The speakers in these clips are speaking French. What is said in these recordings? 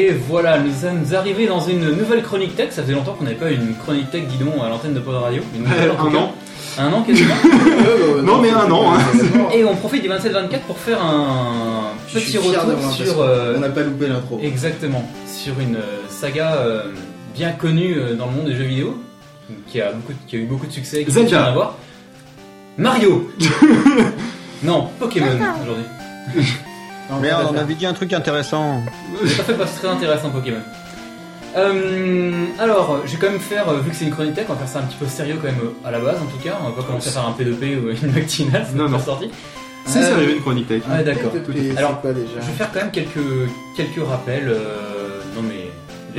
Et voilà, nous sommes arrivés dans une nouvelle chronique tech. Ça faisait longtemps qu'on n'avait pas une chronique tech, dis donc, à l'antenne de Pod Radio. Une nouvelle, en tout un cas. an. Un an quasiment. Non, mais un an, hein. Et on profite du 27-24 pour faire un petit retour sur. euh, On n'a pas loupé l'intro. Exactement, sur une euh, saga euh, bien connue euh, dans le monde des jeux vidéo, qui a, beaucoup, qui a eu beaucoup de succès, qui Zelda. continue à en avoir. Mario Non, Pokémon aujourd'hui. Non, Merde, on avait dit un truc intéressant. J'ai pas fait parce que c'est très intéressant Pokémon. Euh, alors, je vais quand même faire, euh, vu que c'est une chronique tech, on va faire ça un petit peu sérieux quand même euh, à la base en tout cas. On va pas commencer à faire un P2P ou une Mactina, c'est Non, pas non. sorti. C'est Euh, sérieux une chronique tech. Ouais, d'accord. P2P, c'est Alors, Je vais faire quand même quelques, quelques rappels. euh, non mais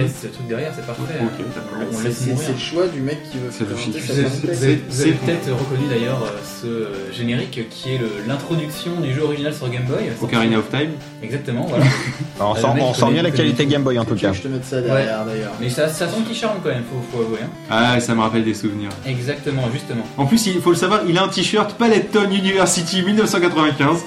laisse ce truc derrière, c'est parfait. Ok, d'accord. on C'est- laisse C'est mourir. c'est le choix du mec qui veut C'est le présenter sa vous avez- vous avez peut-être reconnu d'ailleurs euh, ce euh, générique qui est le- l'introduction du jeu original sur Game Boy. Ocarina of Time. Exactement, voilà. Alors, on sent, le mec on sent connaît- bien la qualité. Game Boy en tout cas. Je te mette ça derrière d'ailleurs. Mais ça, ça sent qui charme quand même, faut, faut avouer. hein. Ah, ça me rappelle des souvenirs. Exactement, justement. En plus, il faut le savoir, il a un t-shirt Paletton University 1995.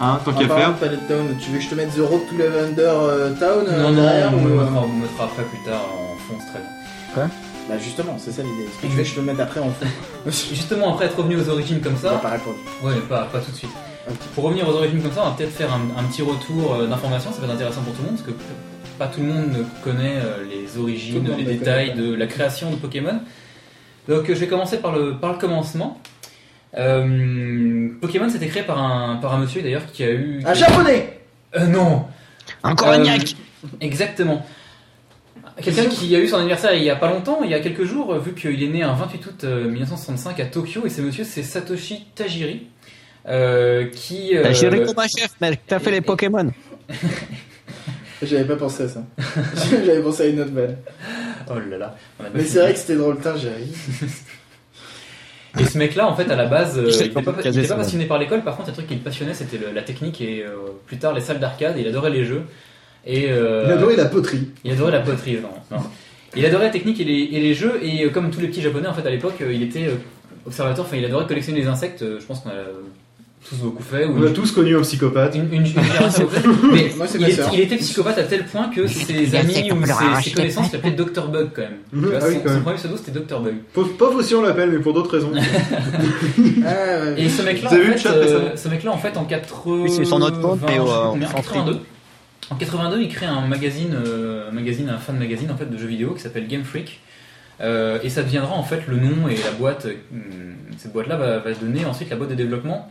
Hein, tant qu'à parlant faire. de Palette Town, tu veux que je te mette The Road to Lavender euh, Town euh, non, non, derrière on ou, me euh, mettra, on me mettra après plus tard en fond, c'est très bien. Bah justement, c'est ça l'idée. Est-ce que tu veux que je te le mette après en fond? Justement, après être revenu aux origines comme ça, pas répondre. ouais, pas, pas tout de suite. Pour revenir aux origines comme ça, on va peut-être faire un, un petit retour euh, d'informations, ça va être intéressant pour tout le monde, parce que pas tout le monde ne connaît les origines, le les détails de la création de Pokémon. Donc je vais commencer par le, par le commencement. Euh, Pokémon c'était créé par un, par un monsieur d'ailleurs qui a eu... Un japonais Euh, non Encore Euh, un gnac Exactement. Quelqu'un qui a eu son anniversaire il y a pas longtemps, il y a quelques jours, vu qu'il est né un 28 août euh, 1965 à Tokyo, et ce monsieur c'est Satoshi Tajiri, euh, qui... euh, géré comme un chef, mec. T'as fait les Pokémon. J'avais pas pensé à ça. J'avais pensé à une autre vanne. Oh là là. on a pas Mais c'est vrai que c'était drôle, putain, j'ai ri. Et ce mec-là, en fait, à la base, euh, il était pas, passionné par l'école. Par contre, un truc qui le passionnait, c'était le- la technique et euh, plus tard les salles d'arcade. Il adorait les jeux. Et euh, Il adorait la poterie. il adorait la poterie. Non, non. Il adorait la technique et les, et les jeux. Et euh, comme tous les petits japonais, en fait, à l'époque, il était observateur. Enfin, il adorait collectionner les insectes. Je pense qu'on a tous beaucoup fait. ou On a tous connu un psychopathe. une, une génération Mais Moi, c'est il, est- était psychopathe à tel point que ses amis ou ses, ses connaissances l'appelaient Dr Bug quand même. Mhm, Tu vois, ah oui, son, quand son même. premier pseudo c'était Dr Bug. Pauvre, pauvre aussi on l'appelle, mais pour d'autres raisons. Ah. Et ce mec-là, en fait, euh, ce mec-là, en fait, en 80, Oui, c'est son autre compte, mais, je sais plus euh, en. 82. En 82, il crée un magazine, euh, un magazine, un fan magazine en fait de jeux vidéo qui s'appelle Game Freak. Euh, et ça deviendra en fait le nom et la boîte. euh, cette boîte-là va, va donner ensuite la boîte de développement,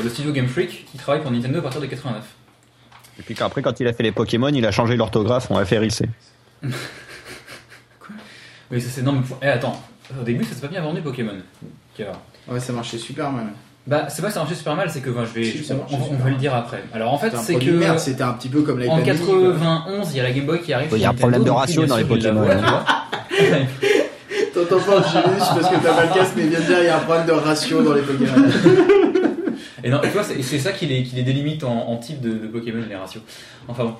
le studio Game Freak, qui travaille pour Nintendo à partir de 89. Et puis après, quand il a fait les Pokémon, il a changé l'orthographe en FRIC. Oui, ça c'est non mais eh, attends. Au début, ça s'est pas bien vendu Pokémon. Alors. Ouais, ça marchait super mal. Bah, c'est pas que ça marchait super mal, c'est que enfin, je vais, Si, on, va le mal. dire après. Alors en fait, c'est que de merde, c'était un petit peu comme En mini, quoi. 91, il y a la Game Boy qui arrive. Il y a sur un problème de ratio dans les bien la Pokémon. vois. T'entends pas, Gilles, parce que t'as pas le casque, mais viens de dire, il y a un problème de ratio dans les Pokémon. Et non, tu vois, c'est c'est ça qui les, qui les délimite en, en type de, de Pokémon, les ratios. Enfin bon.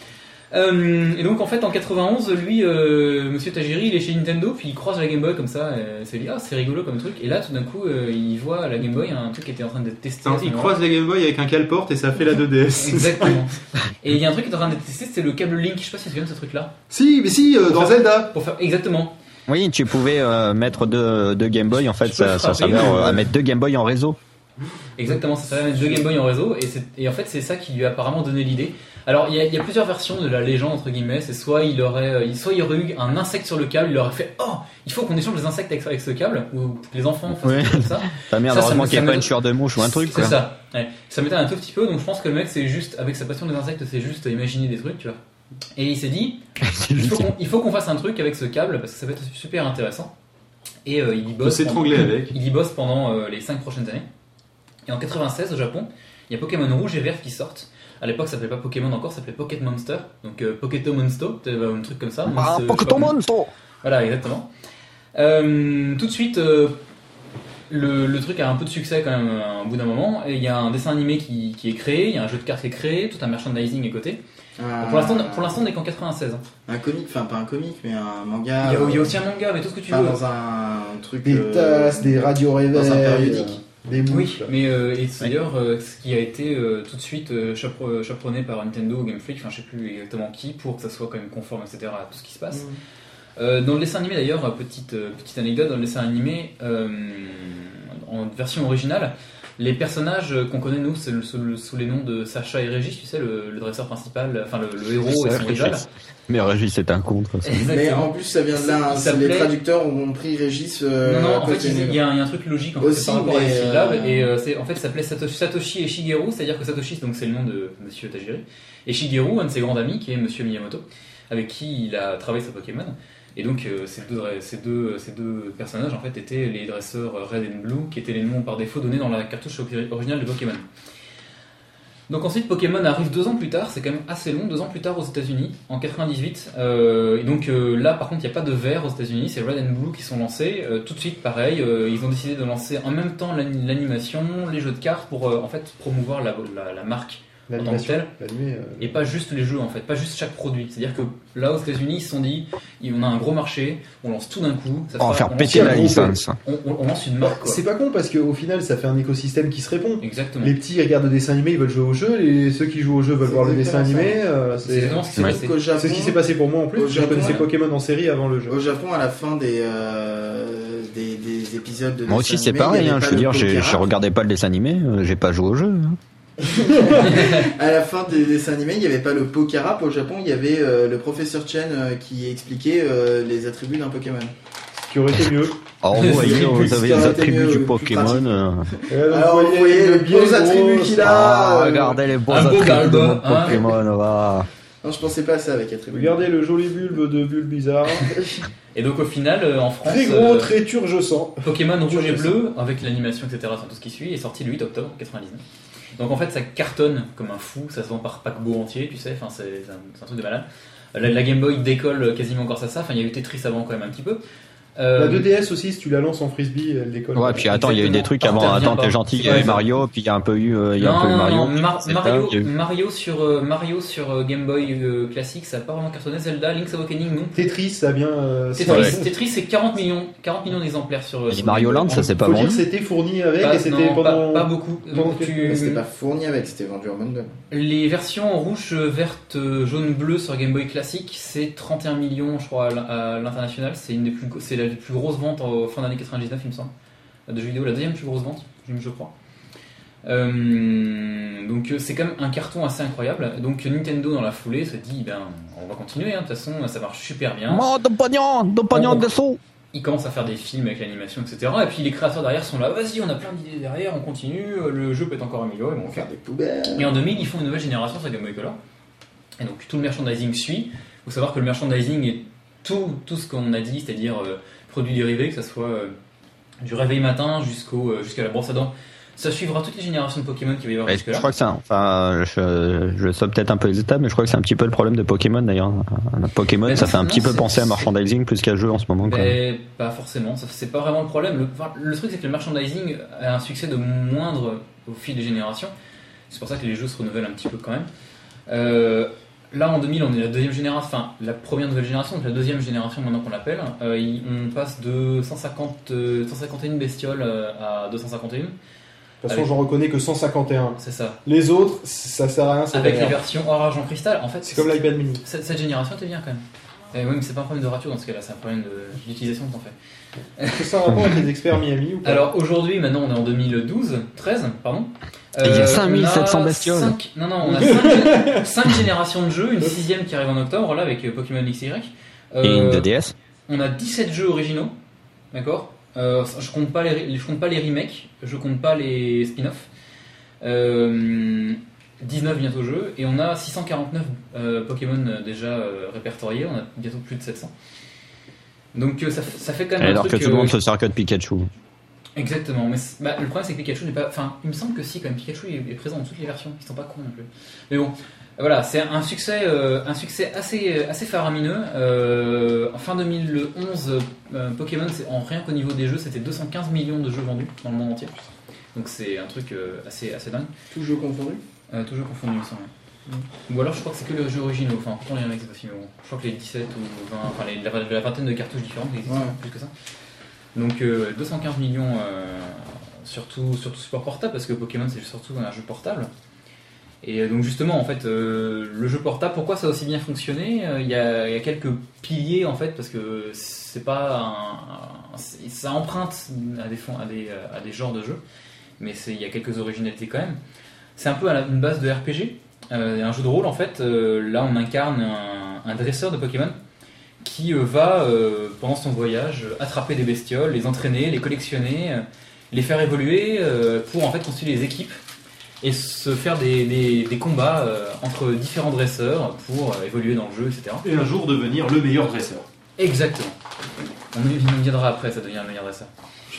Euh, et donc en fait en 91, lui, euh, Monsieur Tajiri, il est chez Nintendo, puis il croise la Game Boy comme ça, et c'est dit ah c'est rigolo comme truc. Et là tout d'un coup, euh, il voit à la Game Boy un truc qui était en train d'être testé. il croise la Game Boy avec un cale-porte et ça fait la 2DS. Exactement. et il y a un truc qui est en train d'être testé, c'est le câble Link. Je sais pas si tu souviens de ce truc-là. si, mais si, euh, dans Zelda. Pour faire exactement. Oui, tu pouvais euh, mettre deux, deux Game Boy. En fait, ça, ça euh, à mettre deux Game Boy en réseau. Exactement, ça s'appelle deux Game Boy en réseau, et, c'est- et en fait c'est ça qui lui a apparemment donné l'idée. Alors il y, a, il y a plusieurs versions de la légende entre guillemets, c'est soit il aurait, euh, soit il y aurait eu un insecte sur le câble, il aurait fait oh il faut qu'on échange les insectes avec, avec ce câble, ou que les enfants fassent comme ça. Ta merde, Ça, ça heureusement me- qu'il n'y ça a pas une sueur de mouche ou un truc. C'est ça. Ouais. Ça m'étonne un tout petit peu, donc je pense que le mec c'est juste avec sa passion des insectes, c'est juste imaginer des trucs, tu vois. Et il s'est dit il faut qu'on fasse un truc avec ce câble parce que ça va être super intéressant. Et euh, il y bosse. s'étrangler pendant- avec. Il y bosse pendant euh, les 5 prochaines années. Et en 96 au Japon, il y a Pokémon rouge et vert qui sortent. À l'époque, ça s'appelait pas Pokémon encore, ça s'appelait Pocket Monster. Donc euh, Poketo Monsto, euh, un truc comme ça. Ah, comment- Monster Voilà, exactement. Euh, tout de suite, euh, le, le truc a un peu de succès quand même euh, au bout d'un moment. Et il y a un dessin animé qui, qui est créé, il y a un jeu de cartes qui est créé, tout un merchandising est côté. Un- Pour l'instant, pour l'instant, on n'est qu'en 96. hein. Un comic, enfin pas un comic, mais un Il manga. y, a, il y a aussi un manga, mais tout ce que tu veux. dans un truc. Des euh, tasses, des radios réveils. Dans un périodique. Des Oui, mais euh, et d'ailleurs euh, ce qui a été euh, tout de suite euh, chaperonné par Nintendo ou Game Freak, enfin je sais plus exactement qui, pour que ça soit quand même conforme, etc. à tout ce qui se passe. Euh, dans le dessin animé d'ailleurs, petite, petite anecdote, dans le dessin animé, euh, en version originale, les personnages qu'on connaît nous, c'est le- sous, le- sous les noms de Sacha et Régis, tu sais, le, le dresseur principal, enfin le, le héros et son rival. Mais Régis, c'est un con. Mais en plus, ça vient de là. hein. Les traducteurs ont pris Régis. euh, Non, non, en fait, il y, a un il y a un truc logique en fait, Aussi, par rapport à les syllabes. euh, Et euh, c'est, en fait, ça s'appelait Satoshi, Satoshi et Shigeru, c'est-à-dire que Satoshi, donc c'est le nom de Monsieur Tajiri, et Shigeru, un de ses grands amis, qui est Monsieur Miyamoto, avec qui il a travaillé sur Pokémon. Et donc, euh, ces, deux, ces, deux, ces deux personnages, en fait, étaient les dresseurs Red and Blue, qui étaient les noms par défaut donnés dans la cartouche originale de Pokémon. Donc ensuite, Pokémon arrive deux ans plus tard, c'est quand même assez long, deux ans plus tard aux États-Unis, en 98. Euh, et donc euh, là, par contre, il n'y a pas de vert aux États-Unis, c'est Red and Blue qui sont lancés. Euh, tout de suite, pareil, euh, ils ont décidé de lancer en même temps l'ani- l'animation, les jeux de cartes pour euh, en fait promouvoir la, marque L'animation. euh, Et pas juste les jeux en fait, pas juste chaque produit. C'est-à-dire que là aux États-Unis, ils se sont dit, on a un gros marché, on lance tout d'un coup. Ça On va faire on péter lance- la licence. On, on- on lance une marque. C'est pas con parce qu'au final, ça fait un écosystème qui se répond. Exactement. Les petits ils regardent le dessin animé, ils veulent jouer au jeu, et ceux qui jouent au jeu veulent voir le dessin animé. euh, C'est exactement ce qui s'est Ouais. passé. Qu'au Japon, c'est ce qui s'est passé pour moi en plus. Au Je Japon, connaissais ouais. Pokémon en série avant le jeu. Au Japon, à la fin des, euh, des, des épisodes de Moi aussi, c'est pareil. Hein, je veux dire, j'ai je regardais pas le dessin animé, euh, j'ai pas joué au jeu. hein. À la fin des dessins animés, il n'y avait pas le Pokerap. Au Japon, il y avait euh, le professeur Chen euh, qui expliquait euh, les attributs d'un Pokémon. Ce qui aurait été mieux. Alors, vous voyez, vous avez les attributs du Pokémon. euh. Alors, vous voyez les biais bons attributs qu'il a. Ah, regardez les beaux beau attributs de mon hein. Pokémon. va. Non, je pensais pas à ça avec attributs. Regardez le joli bulbe de bulle bizarre. Et donc au final, euh, en France, Très gros, euh, très turgescent. Pokémon rouge et bleu, avec l'animation, etc., tout ce qui suit, est sorti le 8 octobre 99. Donc en fait, ça cartonne comme un fou, ça se vend par paquebot entier, tu sais, c'est un, truc de malade. La, Game Boy décolle quasiment à ça, enfin, il y a eu Tetris avant quand même un petit peu. Euh, La 2DS aussi, si tu la lances en frisbee, elle décolle. Ouais, puis attends, il y a eu des trucs avant. Ah, Attends, t'es gentil, il y a eu. Mario, puis il y a un peu eu, euh, il y a non, un peu eu non, Mario. non, puis Mar- c'est Mario, sur, euh, Mario sur euh, Game Boy euh, classique, ça a pas vraiment cartonné. Zelda, Link's Awakening, non. Tetris, ça a bien. euh, Tetris, c'est- Tetris, c'est 40 millions, 40 millions d'exemplaires sur. Mario. Land, ça s'est pas Faut dire que vendu. c'était fourni avec Pas- et c'était pendant. pas, beaucoup. c'était pas fourni avec, c'était vendu en bundle. Les versions rouge, verte, jaune, bleu sur Game Boy classique, c'est 31 millions, je crois, à l'international. C'est une des plus, c'est la plus grosse vente en fin d'année 99, il me semble, de jeux vidéo, la deuxième plus grosse vente, je crois. Euh, donc euh, c'est quand même un carton assez incroyable. Donc Nintendo dans la foulée se dit, ben on va continuer. hein. De toute façon, ça marche super bien. Oh, de pognon, de pognon dessous. Ils commencent à faire des films avec l'animation, etc. Et puis les créateurs derrière sont là, vas-y, on a plein d'idées derrière, on continue. Le jeu peut être encore amélioré. Bon, On va faire des poubelles. Et en 2000, ils font une nouvelle génération sur Game Boy Color. Et donc tout le merchandising suit. Il faut savoir que le merchandising est tout, tout ce qu'on a dit, c'est-à-dire euh, produits dérivés, que ce soit euh, du réveil matin jusqu'au, euh, jusqu'à la brosse à dents. Ça suivra toutes les générations de Pokémon qu'il va y avoir Ouais, Je jusque-là. crois que c'est un- enfin, je, je saute peut-être un peu les étapes, mais je crois que c'est un petit peu le problème de Pokémon d'ailleurs. Pokémon, Mais ça non, fait un non, petit peu penser à merchandising plus qu'à jeu en ce moment. Mais pas forcément, c'est pas vraiment le problème. Le, enfin, le truc, c'est que le merchandising a un succès de moindre au fil des générations. C'est pour ça que les jeux se renouvellent un petit peu quand même. Euh, là, en 2000, on est la deuxième génération, enfin la première nouvelle génération, donc la deuxième génération maintenant qu'on l'appelle. Euh, on passe de 150, euh, 151 bestioles euh, à 251. De toute façon, j'en reconnais que 151. C'est ça. Les autres, ça sert à rien. c'est Avec les versions or argent cristal, en fait, C'est comme l'iPad mini. cette, cette génération était bien quand même. Et oui, mais c'est pas un problème de ratio dans ce cas-là, c'est un problème d'utilisation que t'en fais. Est-ce que ça a rapport avec les experts Miami ou pas? Alors aujourd'hui, maintenant on est en 2012, 13, pardon. Il y a Euh, 5700 on a bestioles. non, non, on a 5, générations de jeux, une sixième qui arrive en octobre, là, avec euh, Pokémon XY. Euh, Et une 2DS. on a 17 jeux originaux, d'accord? Euh, Je compte pas les, je compte pas les remakes, je compte pas les spin-offs. Euh, 19 bientôt jeux, et on a 649 euh, Pokémon euh, déjà euh, répertoriés, on a bientôt plus de 700. Donc euh, ça, ça fait quand même un Alors que tout le monde euh, se sert que de Pikachu. Exactement, mais bah, le problème c'est que Pikachu n'est pas. Enfin, il me semble que si, quand même, Pikachu est, présent dans toutes les versions, ils sont pas cons non plus. Mais bon, voilà, c'est un succès, euh, un succès assez, euh, assez faramineux. Euh, en fin 2011, euh, Pokémon, en rien qu'au niveau des jeux, c'était 215 millions de jeux vendus dans le monde entier. Donc c'est un truc assez, assez dingue. Tout jeu confondu. Euh, toujours confondu, il me semble. Ou alors je crois que c'est que les jeux originaux, enfin pourtant les remakes c'est possible, mais bon. Je crois que les 17 ou 20, enfin les- la, la vingtaine de cartouches différentes existent Ouais. plus que ça. Donc euh, 215 millions euh, surtout, surtout support portable, parce que Pokémon c'est surtout un jeu portable. Et euh, donc justement, en fait, euh, le jeu portable, pourquoi ça a aussi bien fonctionné Euh, Il y, a, quelques piliers, en fait, parce que c'est pas ça emprunte à des, genres de jeux, mais il y a quelques originalités quand même. C'est un peu une base de RPG, euh, un jeu de rôle en fait. euh, là, on incarne un dresseur de Pokémon qui euh, va, euh, pendant son voyage, attraper des bestioles, les entraîner, les collectionner, euh, les faire évoluer pour en fait constituer des équipes et se faire des, des- des combats entre différents dresseurs pour évoluer dans le jeu, etc. Et un jour devenir le meilleur dresseur. Exactement. On y viendra après, ça devient un meilleur dresseur.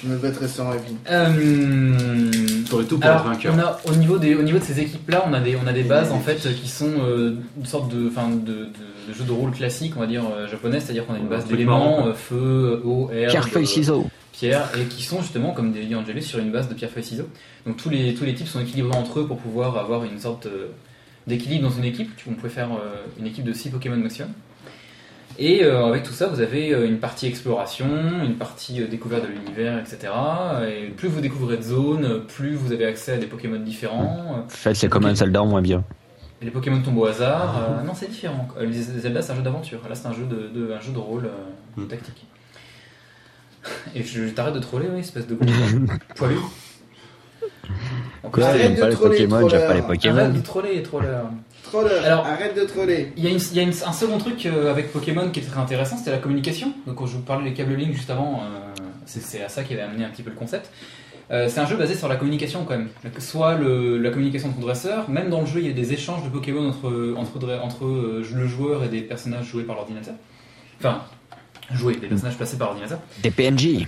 Je me battrai sans rugby. Euh, T'aurais tout pour alors, être vainqueur. on a, au, niveau des, au niveau de ces équipes-là, on a des, on a des bases en fait qui sont euh, une sorte de, enfin, de, de, de jeu de rôle classique, on va dire euh, japonais, c'est-à-dire qu'on a une base d'éléments, euh, feu, eau, air, Pierre, feuille, ciseaux. pierre, et qui sont justement, comme dit Angelus, sur une base de pierre, feuille, ciseaux. Donc tous les, tous les types sont équilibrés entre eux pour pouvoir avoir une sorte euh, d'équilibre dans une équipe. Tu- On pouvait faire euh, une équipe de 6 Pokémon maximum. Et euh, avec tout ça, vous avez euh, une partie exploration, une partie euh, découverte de l'univers, etc. Et plus vous découvrez de zones, plus vous avez accès à des Pokémon différents. En fait, c'est comme un Zelda en moins bien. Et les Pokémon tombent au hasard. Euh, non, c'est différent. Euh, les Zelda, c'est un jeu d'aventure. Là, c'est un jeu de, de- un jeu de rôle euh, Mm. tactique. Et je, je t'arrête de troller, oui, espèce de gros poilu. En plus, Quoi, Arrête j'aime de pas les troller, Pokémon, j'aime pas les. Pokémon. Arrête de troller, troller. Troller, Alors- arrête de troller. Il y a, une- il y a une- un second truc euh, avec Pokémon qui est très intéressant, c'était la communication. Donc quand je vous parlais des câbles Link juste avant, euh, c'est à ça qui avait amené un petit peu le concept. Euh, c'est un jeu basé sur la communication quand même. Soit le- la communication de ton dresseur, même dans le jeu il y a des échanges de Pokémon entre, entre, dre- entre euh, le joueur et des personnages joués par l'ordinateur. Enfin, joués, des personnages placés par l'ordinateur. Des PNJ.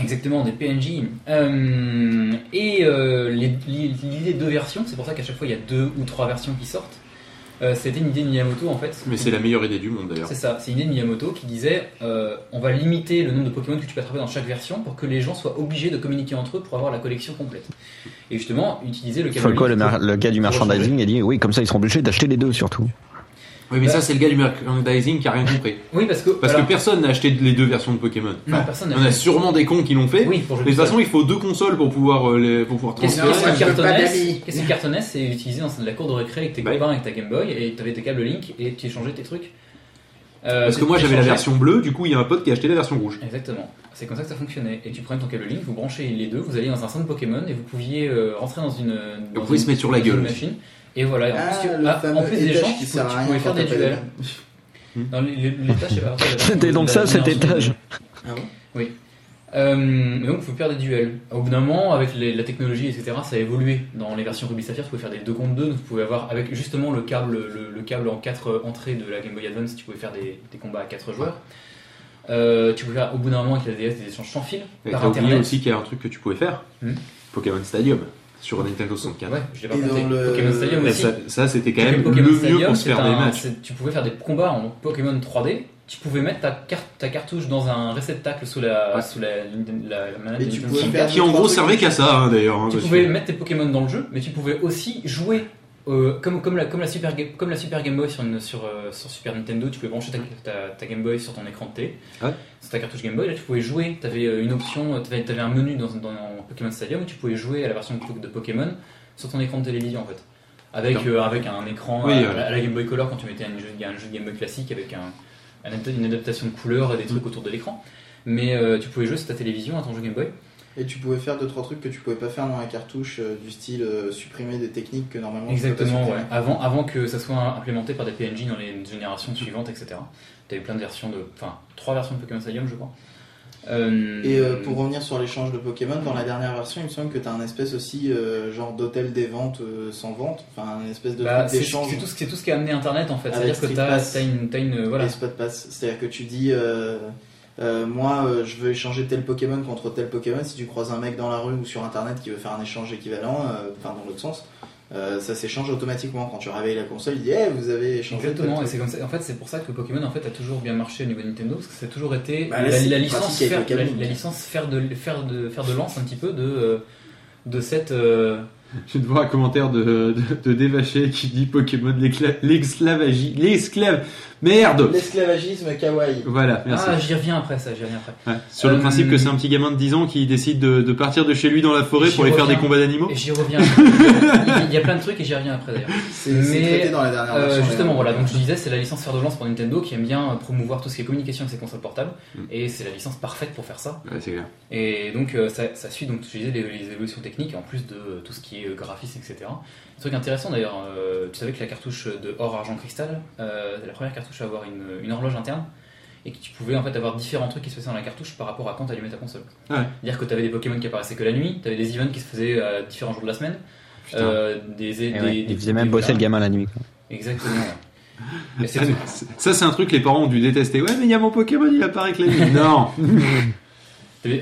Exactement, des PNJ. Euh, et euh, l'idée de deux versions, c'est pour ça qu'à chaque fois il y a deux ou trois versions qui sortent. Euh, C'était une idée de Miyamoto en fait. Mais c'est la meilleure idée du monde d'ailleurs. C'est ça, c'est une idée de Miyamoto qui disait euh, on va limiter le nombre de Pokémon que tu peux attraper dans chaque version pour que les gens soient obligés de communiquer entre eux pour avoir la collection complète. Et justement, utiliser le Folko, le, le gars du merchandising, a dit oui, comme ça ils seront obligés d'acheter les deux surtout. Oui, mais ça, c'est le gars du merchandising qui a rien compris. Oui, parce que. Parce alors, que personne n'a acheté les deux versions de Pokémon. Non, Enfin, personne n'a on a sûrement des cons qui l'ont fait. Oui, pour jouer Mais de toute tout façon, il faut deux consoles pour pouvoir, euh, les, pour pouvoir Qu'est-ce qui cartonnait C'est utilisé dans la cour de récré avec tes Ouais. copains, avec ta Game Boy, et tu avais tes câbles Link et tu échangeais tes trucs. Euh, Parce que moi, j'avais la version bleue, du coup, il y a un pote qui a acheté la version rouge. Exactement. C'est comme ça que ça fonctionnait. Et tu prenais ton câble Link, vous branchez les deux, vous alliez dans un centre Pokémon et vous pouviez euh, rentrer dans une. dans vous pouvez une- se mettre sur la gueule. machine. Et voilà. Et en Ah, plus, ah, fameux en plus des échanges, qui rien pouvais faire des duels. Dans l'étage, C'était donc ça, cet étage. Ah bon Oui. Euh, donc, vous pouvez faire des duels. Au bout d'un moment, avec les- la technologie, etc., ça a évolué. Dans les versions Ruby Sapphire, tu pouvais faire des 2 contre 2. Donc, vous pouvez avoir, avec justement le câble, le, le câble en 4 entrées de la Game Boy Advance, tu pouvais faire des, des combats à 4 joueurs. Euh, tu pouvais faire, au bout d'un moment, avec la DS, des échanges sans fil. Et par oublié internet. aussi qu'il y a un truc que tu pouvais faire. Hmm. Pokémon Stadium. Sur Nintendo 64. Ouais, je l'ai pas Et compté. dans le- Pokémon Stadium aussi. ça, ça, c'était quand même Pokémon le mieux Stadium, pour se faire des matchs. Tu pouvais faire des combats en Pokémon 3D. Tu pouvais mettre ta, carte, ta cartouche dans un réceptacle sous la, Ouais. sous la, la, la manette Et de tu Nintendo pouvais 64. faire Qui en gros servait qu'à ça, hein, d'ailleurs. hein, Tu pouvais que- mettre tes Pokémon dans le jeu, mais tu pouvais aussi jouer euh, comme, comme, la, comme, la Super, Ga- comme la Super Game Boy sur, une- sur, euh, sur Super Nintendo. Tu pouvais brancher ta, ta, ta Game Boy sur ton écran de télé, Ouais. sur ta cartouche Game Boy. Là, tu pouvais jouer. Tu avais une option, tu avais, un menu dans, dans Pokémon Stadium où tu pouvais jouer à la version de Pokémon sur ton écran de télévision en fait. Avec, euh, un écran Oui, à, la Game Boy Color quand tu mettais un jeu, un jeu de Game Boy classique avec un, une adaptation de couleurs et des trucs autour de l'écran. Mais euh, tu pouvais jouer sur ta télévision à ton jeu Game Boy. Et tu pouvais faire deux trois trucs que tu pouvais pas faire dans la cartouche, euh, du style euh, supprimer des techniques que normalement tu peux pas Exactement, ouais. Avant, avant que ça soit implémenté par des PNJ dans les générations suivantes, etc. Tu avais plein de versions de. Enfin, trois versions de Pokémon Stadium, je crois. Euh, Et euh, pour revenir sur l'échange de Pokémon, dans la dernière version, il me semble que tu as un espèce aussi euh, genre d'hôtel des ventes sans vente, enfin un espèce de bah, c'est tout, ce- tout ce qui a amené Internet en fait. Avec C'est-à-dire que tu as, une, t'as une. Voilà. Spot pass. C'est-à-dire que tu dis, euh, moi euh, je veux échanger tel Pokémon contre tel Pokémon. Si tu croises un mec dans la rue ou sur internet qui veut faire un échange équivalent, euh, enfin dans l'autre sens, euh, ça s'échange automatiquement. Quand tu réveilles la console, il dit, eh, vous avez échangé. tel Exactement, et c'est comme ça. En fait, c'est pour ça que Pokémon en fait a toujours bien marché au niveau de Nintendo, parce que ça a toujours été Bah, là, la, licence faire, le câble la, Link. la licence faire de faire de faire de lance un petit peu de de cette euh, Je viens de voir un commentaire de, de, de Dévaché qui dit Pokémon l'esclavagie. L'esclave. Merde L'esclavagisme kawaii. Voilà, merci. Ah, j'y reviens après ça, j'y reviens après. Ouais. Sur le Euh, principe que c'est un petit gamin de 10 ans qui décide de, de partir de chez lui dans la forêt pour aller faire des combats d'animaux. J'y reviens. après. Il y a plein de trucs et j'y reviens après d'ailleurs. C'est dans la dernière Euh, justement, voilà, donc je disais, c'est la licence fer de lance pour Nintendo qui aime bien promouvoir tout ce qui est communication avec ses consoles portables, Mm. et c'est la licence parfaite pour faire ça. Ouais, c'est clair. Et donc euh, ça, ça suit donc je disais les, les évolutions techniques en plus de euh, tout ce qui est graphisme etc. Un truc intéressant d'ailleurs, euh, tu savais que la cartouche de or argent cristal, euh, c'est la première cartouche avoir une, une horloge interne et que tu pouvais en fait avoir différents trucs qui se passaient dans la cartouche par rapport à quand tu allumais ta console. Ah ouais. C'est-à-dire que tu avais des Pokémon qui apparaissaient que la nuit, tu avais des events qui se faisaient à différents jours de la semaine, euh, des, Et des, ouais, des- il faisait même des- bosser le gamin la nuit. quoi. Exactement. Ça, c'est- ça, c'est un truc que les parents ont dû détester. Ouais, mais il y a mon Pokémon, il apparaît que la nuit. Non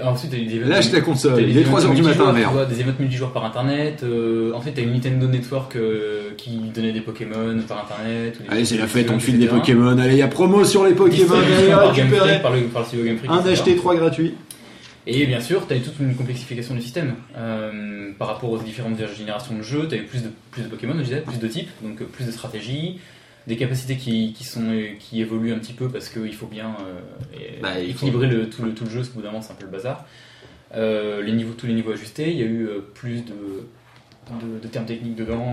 Ensuite, t'as eu des events. Lâche ta console, il est 3h du matin, merde. vois, Des événements multijoueurs par internet. euh, ensuite, t'as eu Nintendo Network euh, qui donnait des Pokémon par internet. ou des Allez, c'est la fête, on file des Pokémon. Allez, il y a promo sur les Pokémon. Distribution Allez, par Game récupérez. Freak, par le, par le studio Game Freak, Un d'acheter, trois gratuits. Et bien sûr, tu as eu toute une complexification du système. Euh, par rapport aux différentes générations de jeux, tu as eu plus de, plus de Pokémon, je disais, plus de types, donc euh, plus de stratégies, des capacités qui, qui, sont, euh, qui évoluent un petit peu parce qu'il faut bien euh, Bah, faut- équilibrer le, tout, le, tout le jeu, parce qu'au bout d'un moment, c'est un peu le bazar. Euh, les niveaux, tous les niveaux ajustés, il y a eu plus de, de, de termes techniques dedans,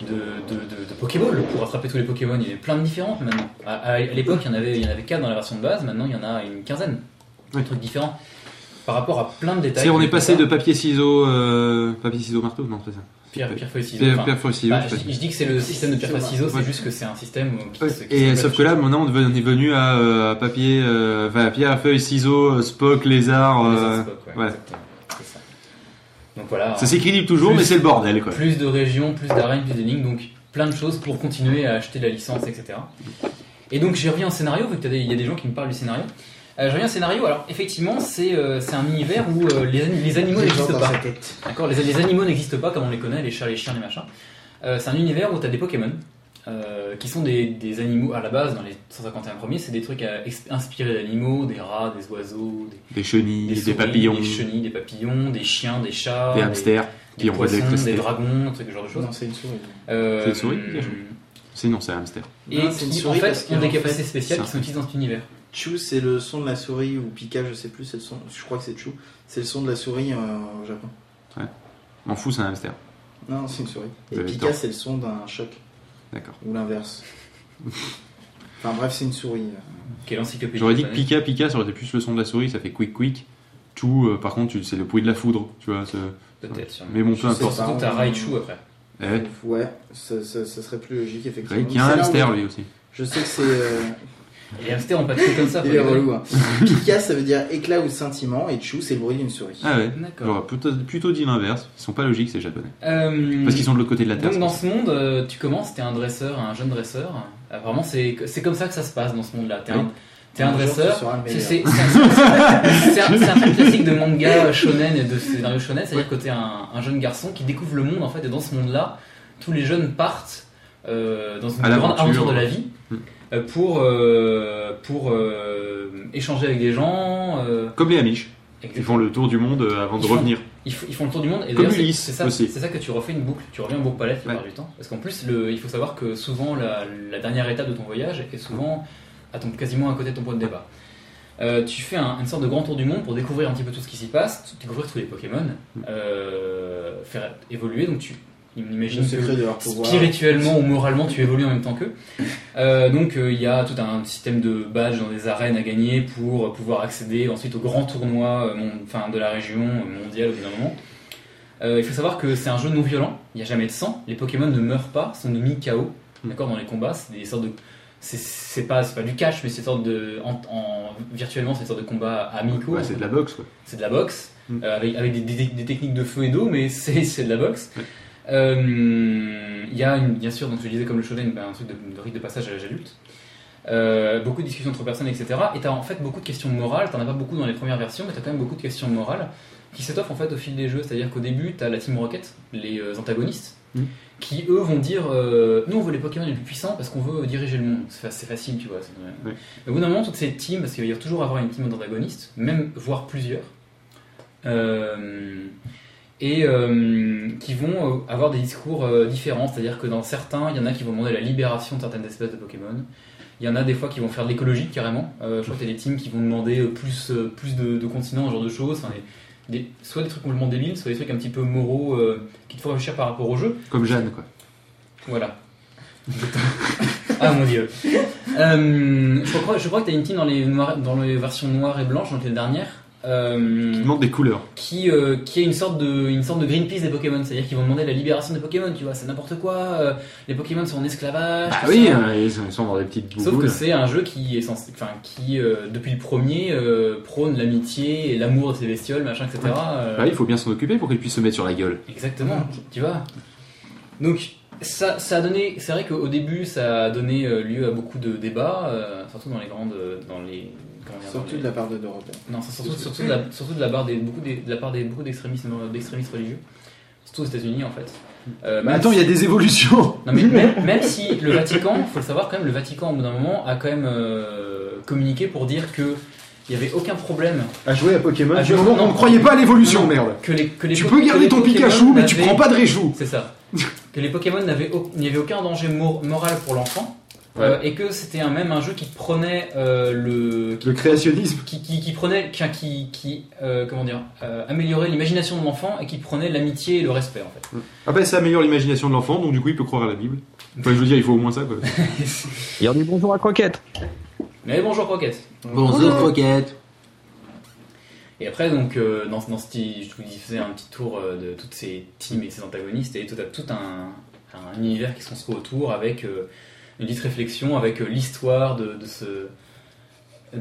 de, de, Pokéball pour attraper tous les Pokémon. Il y en avait plein de différentes maintenant. À, à- à l'époque, il y en avait, il y en avait 4 dans la version de base, maintenant il y en a une quinzaine. Un truc différent. Par rapport à plein de détails. On est passé de papier ciseaux, euh, papier ciseaux marteau, non c'est ça. Pierre, pierre feuille ciseaux. Pierre, enfin, pierre feuille ciseaux. bah, je dis que c'est le système de pierre feuille ciseaux, c'est juste que c'est un système qui Ouais. se. qui Et sauf que là, maintenant, on est venu à euh, papier, euh, enfin, pierre, feuille, ciseaux, euh, Spock, lézard. Euh, ouais, ouais. C'est ça. Donc voilà. Ça s'équilibre toujours, Plus- mais c'est le bordel, quoi. Plus de régions, plus d'arènes, plus d'énigmes, donc plein de choses pour continuer à acheter la licence, etc. Et donc j'y reviens au scénario, vu qu'il y a des gens qui me parlent du scénario. Euh, je reviens au scénario, alors effectivement c'est euh, c'est un univers où euh, les, les animaux n'existent pas. D'accord les, les animaux n'existent pas comme on les connaît, les chats, les chiens, les machins. Euh, c'est un univers où tu as des Pokémon. euh, qui sont des, des animaux à la base dans les 151 premiers, c'est des trucs à inspirés d'animaux, des rats, des oiseaux, des, Des chenilles, des, souris, papillons, des chenilles, des papillons, des chiens, des chats, des hamsters des, qui envoient des l'électricité. dragons, un truc, ce genre de choses. Non, c'est une souris. Euh, C'est une souris, chose C'est non, c'est un hamster. Et Non, c'est une qui, en souris fait, ont des capacités spéciales qui sont utilisées dans cet univers. Chou, c'est le son de la souris, ou Pika, je sais plus, c'est le son. Je crois que c'est Chou. C'est le son de la souris euh, au Japon. M'en fous, c'est un hamster. Non, c'est une souris. Vous Et avez Pika, tort. c'est le son d'un choc, D'accord. ou l'inverse. enfin bref, c'est une souris. euh. Quelle encyclopédie J'aurais dit que. Pika Pika, ça aurait été plus le son de la souris, ça fait quick quick. Tout, euh, par contre, tu- c'est le bruit de la foudre, tu vois. c'est- Peut-être. sûrement. Mais bon, peu sais importe. pas. Surtout, t'as Raichu après. Eh, Ouais, ça, ça- ça serait plus logique, effectivement. Ray, qui a un C'est là hamster lui aussi. Je sais que c'est. euh, les hamsters ont pas de comme ça. Il est relou. Hein. Pika, ça veut dire éclat ou scintillement, et Chou, c'est le bruit d'une souris. Ah ouais. D'accord. J'aurais plutôt, plutôt dit l'inverse. Ils sont pas logiques, ces japonais. Euh, Parce qu'ils sont de l'autre côté de la Terre. Donc dans ce monde, euh, tu commences, t'es un dresseur, un jeune dresseur. Apparemment, c'est c'est comme ça que ça se passe dans ce monde-là. T'es un, t'es un dresseur. C'est un, classique de manga shonen et de scénario shonen, c'est-à-dire que t'es un, un jeune garçon qui découvre le monde en fait, et dans ce monde-là, tous les jeunes partent euh, dans une À grande aventure de la vie pour, euh, pour euh, échanger avec des gens. euh, Comme les Amish. Ils font le tour du monde euh, avant de font- revenir. Ils, font le tour du monde et Comme c'est- ça, que tu refais une boucle, tu reviens en boucle palette la plupart Ouais. du temps. Parce qu'en plus, le, il faut savoir que souvent la, la dernière étape de ton voyage est souvent à ton, quasiment à côté de ton point de départ. Euh, tu fais un- une sorte de grand tour du monde pour découvrir un petit peu tout ce qui s'y passe, découvrir tous les Pokémon, euh, faire évoluer. Donc tu imagines Le que spirituellement ou moralement tu évolues en même temps qu'eux. Euh, donc euh, il y a tout un système de badges dans des arènes à gagner pour pouvoir accéder ensuite au grand tournoi euh, mon- enfin, de la région euh, mondiale au bout d'un moment. Euh, il faut savoir que c'est un jeu non violent, il n'y a jamais de sang, les Pokémon ne meurent pas, sont de mi-KO, d'accord, dans les combats, c'est des sortes de... C'est, pas, c'est pas du catch, mais c'est une sorte de... En, en- virtuellement, c'est une sorte de combat amicaux. Ouais, c'est de la boxe, quoi. C'est de la boxe, Mm. euh, avec, avec des, des- des techniques de feu et d'eau, mais c'est c'est de la boxe. Ouais. Euh, Il y a une- bien sûr, donc je disais comme le shonen, ben, un truc de, de rite de passage à l'âge adulte. Euh, beaucoup de discussions entre personnes, etc. Et tu as en fait beaucoup de questions morales, t'en as pas beaucoup dans les premières versions, mais tu as quand même beaucoup de questions morales qui s'étoffent en fait au fil des jeux. C'est-à-dire qu'au début, tu as la Team Rocket, les euh, antagonistes, Mm. qui eux vont dire euh, Nous on veut les Pokémon les plus puissants parce qu'on veut diriger le monde. C'est fa- c'est facile, tu vois. Ouais. Mais au bout d'un moment, toutes ces teams, parce qu'il va y toujours avoir une team d'antagonistes, même voire plusieurs, euh, et euh, qui vont euh, avoir des discours euh, différents. C'est-à-dire que dans certains, il y en a qui vont demander la libération de certaines espèces de Pokémon. Il y en a des fois qui vont faire de l'écologie carrément. Euh, je crois qu'il y a des teams qui vont demander plus, plus de, de continents, ce genre de choses. Enfin, des- des- soit des trucs complètement débiles, soit des trucs un petit peu moraux qui te font réfléchir par rapport au jeu. Comme Jeanne, quoi. Voilà. ah mon dieu. Je crois, je crois que tu as une team dans les, noirs- dans les versions noires et blanches, donc les dernières, euh, Qui demande des couleurs. qui, euh, qui est une sorte, de, une sorte de Greenpeace des Pokémon. C'est-à-dire qu'ils vont demander la libération des Pokémon, tu vois, c'est n'importe quoi. euh, les Pokémon sont en esclavage. Ah oui, ça. hein, ils sont- dans des petites Sauf que c'est un jeu qui est censé, enfin, qui euh, depuis le premier prône l'amitié et l'amour de ses bestioles, machin, etc. Euh, Ah oui, il faut bien s'en occuper pour qu'ils puissent se mettre sur la gueule. Exactement, tu vois. Donc ça, ça a donné, c'est vrai qu'au début ça a donné lieu à beaucoup de débats, euh, surtout dans les grandes, dans les, Surtout les- de la part de d'Européens. non, c'est surtout, surtout de la, surtout de la part des beaucoup des, de la part des beaucoup d'extrémistes, d'extrémistes religieux, surtout aux États-Unis en fait. Euh, Mais attends, il y a des évolutions non, mais même, même si le Vatican, faut le savoir quand même, le Vatican au bout d'un moment a quand même euh, communiqué pour dire que il n'y avait aucun problème À jouer à Pokémon. À Du jouer- moment non. qu'on ne croyait pas à l'évolution, merde. que les que les Tu po- peux que garder les ton Pokémon Pikachu, mais tu prends pas de Réjou. C'est ça. que les Pokémon n'avaient il n'y avait aucun danger mor- moral pour l'enfant. Ouais. euh, et que c'était un, même un jeu qui prenait euh, le qui, Le créationnisme. qui, qui, qui prenait qui, euh, comment dire euh, améliorait l'imagination de l'enfant et qui prenait l'amitié et le respect en fait. Ah bah ça améliore l'imagination de l'enfant, donc du coup il peut croire à la Bible. Enfin, je veux dire, il faut au moins ça, quoi. Il dit bonjour à Croquette. Mais bonjour Croquette. Bonjour, Croquette. Et après donc euh, dans, dans ce petit- je vous disais un petit tour euh, de toutes ces teams et ces antagonistes et tout, tout un, un univers qui se construit autour avec euh, une petite réflexion avec euh, l'histoire de, de ce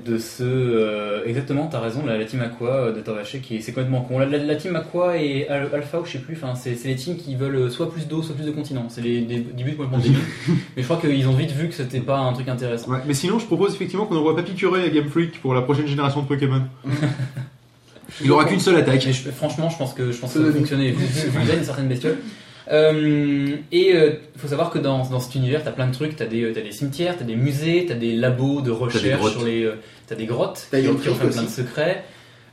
de ce euh, exactement t'as raison la, la team Aqua euh, de Tavaché qui est c'est complètement con la, la- la team Aqua et Al- Alpha ou je sais plus enfin c'est c'est les teams qui veulent euh, soit plus d'eau soit plus de continents c'est les des, des buts complètement débiles mais je crois qu'ils ont vite vu que c'était pas un truc intéressant Ouais, mais sinon, je propose effectivement qu'on envoie Papy Curé à Game Freak pour la prochaine génération de Pokémon. Il aura qu'une seule attaque. Je- franchement, je pense que je pense que ça va fonctionner vu vu- vu une certaine bestiole. Euh, et il faut savoir que dans, dans cet univers, t'as plein de trucs. T'as des, euh, t'as des cimetières, t'as des musées, t'as des labos de recherche sur les. euh, T'as des grottes T'as qui, Game qui Freak referment plein de secrets.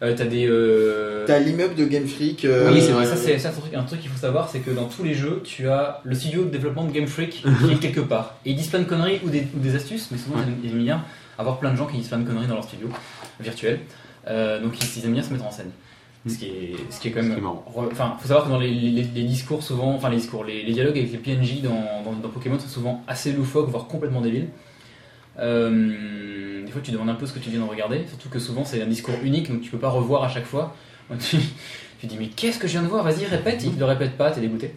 Euh, t'as des. euh, T'as l'immeuble de Game Freak. euh, oui, c'est vrai. Ça, c'est ça, c'est un truc, un truc qu'il faut savoir, c'est que dans tous les jeux, tu as le studio de développement de Game Freak qui est quelque part. Et ils disent plein de conneries ou des, ou des astuces, mais souvent ils aiment bien avoir plein de gens qui disent plein de conneries dans leur studio virtuel. Euh, donc ils, ils aiment bien se mettre en scène. Ce qui est, ce qui est quand même. Enfin, faut savoir que dans les, les- les discours, souvent, enfin les discours, les, les dialogues avec les PNJ dans, dans, dans Pokémon sont souvent assez loufoques, voire complètement débiles. Euh, des fois, tu demandes un peu ce que tu viens de regarder, surtout que souvent c'est un discours unique, donc tu peux pas revoir à chaque fois. Tu, tu dis mais qu'est-ce que je viens de voir? Vas-y, répète. Il le répète pas, t'es dégoûté.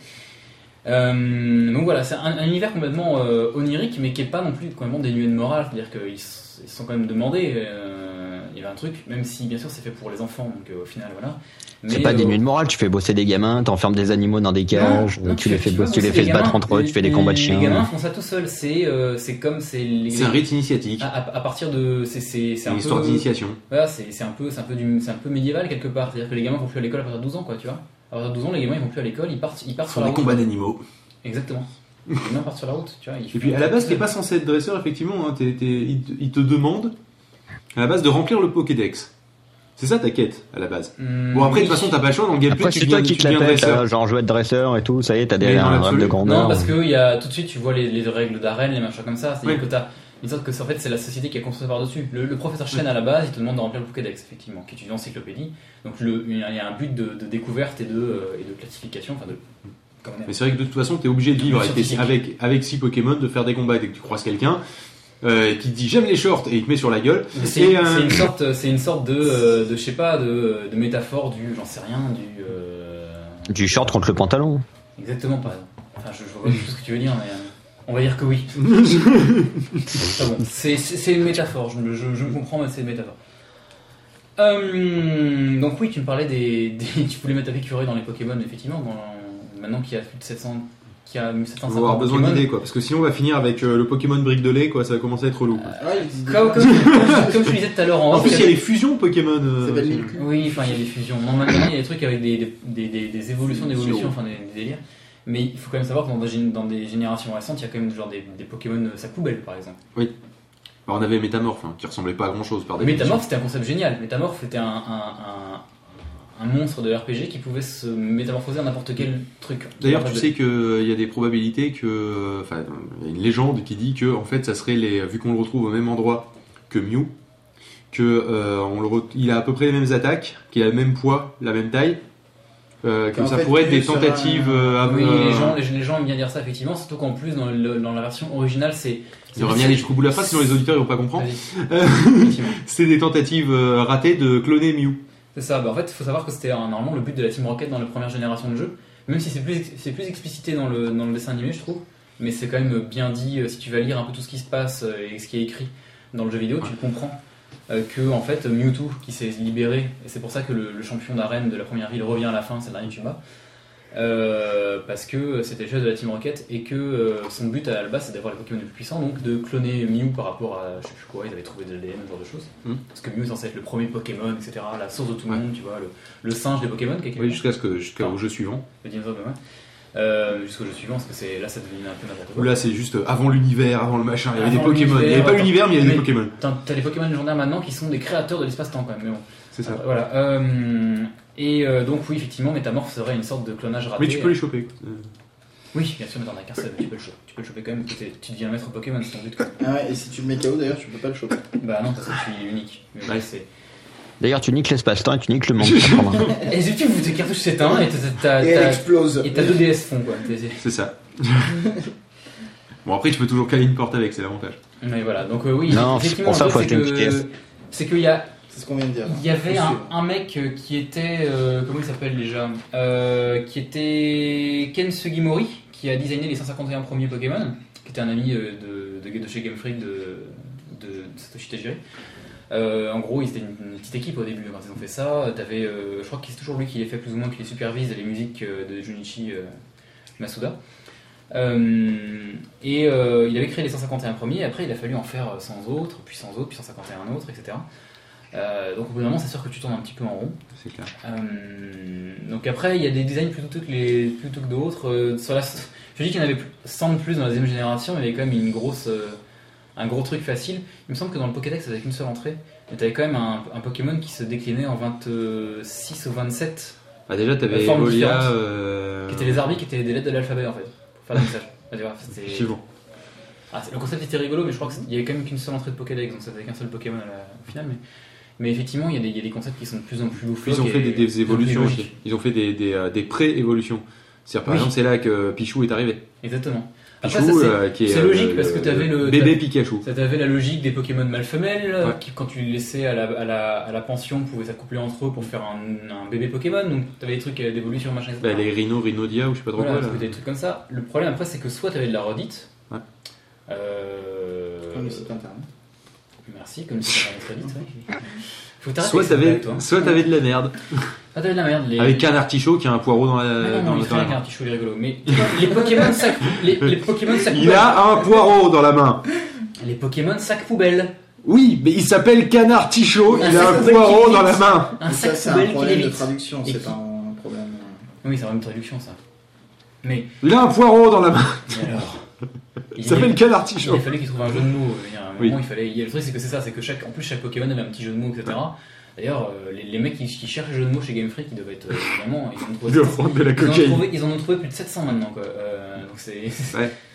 Euh, donc voilà, c'est un, un univers complètement euh, onirique, mais qui est pas non plus complètement dénué de morale. C'est-à-dire qu'ils se sont quand même demandés. Euh, il y avait un truc, même si bien sûr c'est fait pour les enfants, donc euh, au final voilà. C'est pas euh, des nuits de morale, tu fais bosser des gamins, t'enfermes des animaux dans des cages, non, tu les fais bosser, tu les fais se battre entre eux, tu fais des combats de chiens. Les gamins font ça tout seuls. C'est euh, c'est comme c'est les- C'est un rite initiatique. à, à- à partir de c'est c'est c'est C'est un une histoire d'initiation. voilà, c'est c'est un peu c'est un peu du c'est un peu médiéval quelque part. C'est-à-dire que les gamins vont plus à l'école à partir de 12 ans quoi, tu vois. À partir de 12 ans, les gamins ils vont plus à l'école, ils partent ils partent sont la des combats d'animaux. Exactement. Les gamins partent sur la route, tu vois. ils Et font- puis à la base, t'es pas censé être dresseur, effectivement. Hein. T'es- t'es- il, te, il te demande à la base de remplir le Pokédex. C'est ça ta quête à la base. Hmm, Bon après de toute façon t'as pas le choix dans le gameplay Après, tu c'est toi qui tu te la hein, genre jouer de dresseur et tout, ça y est, t'as des Mais dans un rêve l'absolu, de non, grandeur. Non, parce que il y a tout de suite, tu vois les, les règles d'arène, les machins comme ça. C'est-à-dire Oui. que t'as une sorte que en fait c'est la société qui a construit par-dessus. Le, le professeur Chen à la base, il te demande de remplir le Pokédex, effectivement, qui est une encyclopédie. Donc le- il y a un but de, de découverte et de, euh, et de classification, enfin de. Mais c'est vrai que de toute façon t'es obligé de vivre avec, avec, avec six Pokémon, de faire des combats dès que tu croises quelqu'un euh, qui te dit j'aime les shorts et il te met sur la gueule. C'est euh, une sorte, c'est une sorte de, euh, de je sais pas, de, de métaphore du, j'en sais rien, du. euh, Du short contre le pantalon. Exactement, pas. Enfin, je, je vois tout ce que tu veux dire, mais euh, on va dire que oui. Ah bon, c'est une métaphore, je, me- je, comprends, mais c'est une métaphore. Euh, donc oui, tu me parlais des, des- tu voulais mettre ta Curé dans les Pokémon, effectivement. Dans, maintenant qu'il y a plus de 700, On 750 va avoir besoin d'idées quoi, parce que sinon on va finir avec euh, le Pokémon brique de lait quoi, ça va commencer à être relou. quoi. Existe Comme, comme, comme- comme je disais tout à l'heure en En off, plus il y a les fusions Pokémon. euh, Ça s'appelle. Oui, enfin il y a des fusions. Non, maintenant il y a des trucs avec des, des, des, des- des évolutions d'évolution, enfin des, des délires. Mais il faut quand même savoir que dans des, gén- dans des générations récentes, il y a quand même genre des, des Pokémon Sakoubel par exemple. Bah, on avait Métamorphe hein, qui ressemblait pas à grand chose par définition. Métamorph c'était un concept génial. Métamorph c'était un, un, un, un monstre de RPG qui pouvait se métamorphoser en n'importe quel truc. D'ailleurs, tu sais qu'il y a des probabilités que. Enfin, il y a une légende qui dit que, en fait, ça serait les. Vu qu'on le retrouve au même endroit que Mew, que euh, on le re- il a à peu près les mêmes attaques, qu'il a le même poids, la même taille, euh, que Qu'en ça fait, pourrait être des tentatives. un- euh, à- Oui, les gens, les, les gens aiment bien dire ça effectivement, surtout qu'en plus dans, le- dans la version originale c'est. Je reviens jusqu'au bout de la phrase, sinon les auditeurs ils vont pas comprendre. C'est des tentatives ratées de cloner Mew. C'est ça, bah, en fait il faut savoir que c'était euh, normalement le but de la Team Rocket dans la première génération de jeux, même si c'est plus, c'est plus explicité dans le, dans le dessin animé je trouve, mais c'est quand même bien dit, euh, si tu vas lire un peu tout ce qui se passe euh, et ce qui est écrit dans le jeu vidéo, tu comprends que en fait Mewtwo qui s'est libéré, et c'est pour ça que le, le champion d'arène de la première ville revient à la fin, c'est le dernier que tu bats, euh, parce que c'était le chef de la Team Rocket et que euh, son but à la base c'est d'avoir les Pokémon les plus puissants, donc de cloner Mew par rapport à je sais plus quoi, ils avaient trouvé de l'ADN, ce genre de choses. Hmm. Parce que Mew est censé être le premier Pokémon, etc., la source de tout le Ouais. monde, tu vois, le, le singe des Pokémon, Oui, jusqu'à ce que jusqu'au jeu suivant. le dinosaure, ouais. Euh, jusqu'au jeu suivant, parce que c'est là ça devient un peu n'importe quoi. là c'est juste avant l'univers, avant le machin, il y avait des Pokémon. Il n'y avait pas l'univers, mais il y avait des Pokémon. T'as t'as les Pokémon légendaires maintenant qui sont des créateurs de l'espace-temps quand même, mais bon. C'est ça. Voilà. Et euh, donc oui, effectivement, Métamorph serait une sorte de clonage raté. Mais tu peux les choper. Euh, Oui, bien sûr, mais t'en as qu'un seul, tu peux le choper. Tu peux le choper quand même, parce que t'es- tu deviens maître Pokémon, c'est ton but. Quoi. Ah ouais, et si tu le mets KO d'ailleurs, tu peux pas le choper. bah non, parce que tu es unique. Mais Ouais. c'est... D'ailleurs, tu niques l'espace-temps et tu niques le monde. ça. Et si tu vous tes cartouches s'éteint et t'as- t'as, Et elle t'as- explose. et t'as deux DS fond quoi. T'es- C'est ça. bon après tu peux toujours caler une porte avec, c'est l'avantage. Mais voilà, donc euh, oui, Non, effectivement, pour ça, faut acheter c'est une que- pièce. C'est qu'il y a, C'est ce qu'on vient de dire. il y avait un, mec euh, qui était, euh, comment il s'appelle déjà euh, Qui était Ken Sugimori, qui a designé les 151 premiers Pokémon, qui était un ami de, de, de chez Game Freak de, de Satoshi Tajiri. Euh, en gros, ils étaient une, une petite équipe au début quand ils ont fait ça. T'avais, euh, je crois que c'est toujours lui qui les fait plus ou moins, qui les supervise les musiques de Junichi Masuda. Euh, et euh, il avait créé les 151 premiers, et après il a fallu en faire 100 autres, puis 100 autres, puis 151 autres, etc. Euh, donc au bout d'un moment, c'est sûr que tu tournes un petit peu en rond. C'est clair. Euh, donc après, il y a des designs plutôt que, les, plutôt que d'autres. Euh, sur la- je dis qu'il y en avait plus- 100 de plus dans la deuxième génération, mais il y avait quand même une grosse, un gros truc facile. Il me semble que dans le Pokédex, ça avait qu'une seule entrée. Mais t'avais quand même un, un Pokémon qui se déclinait en 26 ou 27, Bah déjà t'avais Evolia. qui étaient les arbitres, qui étaient des lettres de l'alphabet en fait, pour faire le message. Ah, tu vois, c'était-. Ah, le concept était rigolo, mais je crois qu'il y avait quand même qu'une seule entrée de Pokédex, donc ça faisait qu'un seul Pokémon à la, au final. Mais, mais effectivement, il y, a des, il y a des concepts qui sont de plus en plus loufoques. Ils ont fait des, évolutions aussi. Ils ont fait des, des, euh, des pré-évolutions. C'est-à-dire par Oui. exemple c'est là que Pichou est arrivé. Exactement. Après, Pichou ça, c'est- euh, qui est c'est euh, logique parce que t'avais le- bébé Pikachu. Ça t'avait la logique des Pokémon mâles-femelles, Ouais. qui quand tu les laissais à la, à la, à la pension pouvaient s'accoupler entre eux pour faire un, un bébé Pokémon, donc t'avais des trucs euh, d'évolution, machin, etc. Bah, les Rhino, Rhinodia ou je sais pas trop voilà, quoi. là. des trucs comme ça. Le problème après, c'est que soit t'avais de la redite, Ouais. euh, Comme le site internet. Merci, comme si ça très vite. ouais. Faut t'arrêter Soit avec t'avais soit t'avais de la merde. Ah, t'avais de la merde. Les... Avec un artichaut qui a un poireau dans la. Mais non, dans il fait rien, main. artichaut, il est rigolo. Mais les Pokémon sac, les, les Pokémon sac Il a un poireau dans la main. Les Pokémon sac poubelle. Oui, mais il s'appelle Canard Tichot, Ah, il a un poireau dans la main. Un Mais sac ça, c'est un poubelle qui problème de traduction, c'est qui- un problème. euh, Oui, c'est vraiment une traduction ça. Mais, Il a un poireau dans la main. mais alors. Il s'appelle Canard Il fallu qu'il trouve un jeu de mots. Il y a un Oui. moment, il fallait. il y a- Le truc, c'est que c'est ça, c'est que chaque, en plus chaque Pokémon avait un petit jeu de mots, etc. D'ailleurs, euh, les, les mecs qui, qui cherchent les jeux de mots chez Game Freak, ils doivent être euh, vraiment. Ils en ont trouvé, ils ont trouvé, ils en ont trouvé plus de 700 maintenant, quoi. Euh, donc c'est. Ouais.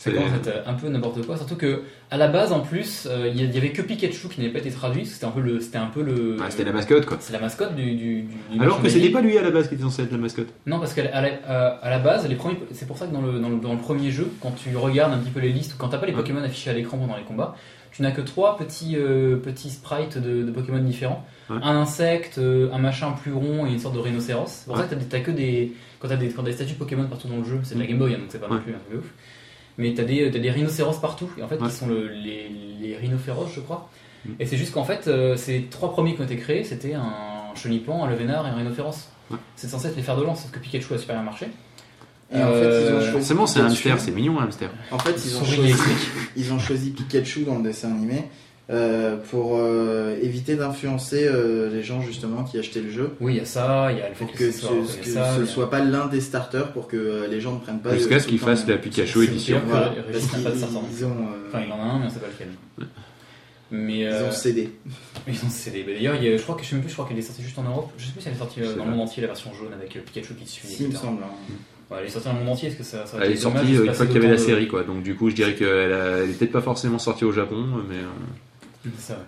C'est- à être euh, un peu n'importe quoi, surtout que à la base en plus, euh, il y, y avait que Pikachu qui n'avait pas été traduit. C'était un peu le, c'était un peu le. Ah, C'était la mascotte quoi. C'est la mascotte du. du, Alors que c'était pas lui à la base qui était censé être la mascotte. Non, parce qu'à la, à la- la base, les premiers, c'est pour ça que dans le, dans, le, dans le premier jeu, quand tu regardes un petit peu les listes, ou quand t'as pas les. Pokémon affichés à l'écran pendant les combats, tu n'as que trois petits, euh, petits sprites de, de Pokémon différents. Ouais. Un insecte, euh, un machin plus rond et une sorte de rhinocéros. C'est pour ça que t'as, que des. Quand t'as des, quand t'as des statues Pokémon partout dans le jeu, c'est de la Game Boy, hein, donc c'est pas non plus un truc de ouf. Mais t'as des, t'as des rhinocéros partout, et en fait, Ouais. qui sont le- les, les rhinophéros, je crois. Mm. Et c'est juste qu'en fait, euh, ces trois premiers qui ont été créés, c'était un chenipan, un levénard et un rhinophéros. Ouais. C'est censé être les fers de lance, sauf que Pikachu a super bien marché. Et en fait, ils ont Euh, choisi. Forcément, c'est un hamster, c'est mignon un hamster. En fait, ils ont, choisi, ils ont choisi Pikachu dans le dessin animé euh, pour euh, éviter d'influencer euh, les gens justement qui achetaient le jeu. Oui, il y a ça, il y a le fait Pour que, que ce ce, soit, que ça, ce a- pas l'un des starters pour que euh, les gens ne prennent pas. Jusqu'à ce tout qu'il le fasse temps, la Pikachu édition. Voilà. Parce pas de qu'ils ils ont. euh, Enfin, il en a un, mais on sait pas lequel. Mais Ils ont cédé. ils ont cédé. D'ailleurs, je crois que je sais même plus, je crois qu'elle est sortie juste en Europe. Je sais plus si elle est sortie dans le monde entier la version jaune avec euh, Pikachu qui suit. Si, il me semble. hein. Ouais, elle est sortie dans le monde entier. Est-ce que ça, Elle est sortie une fois qu'il y avait la série, quoi. Donc du coup, je dirais qu'elle est peut-être pas forcément sortie au Japon, mais euh, ça, ouais.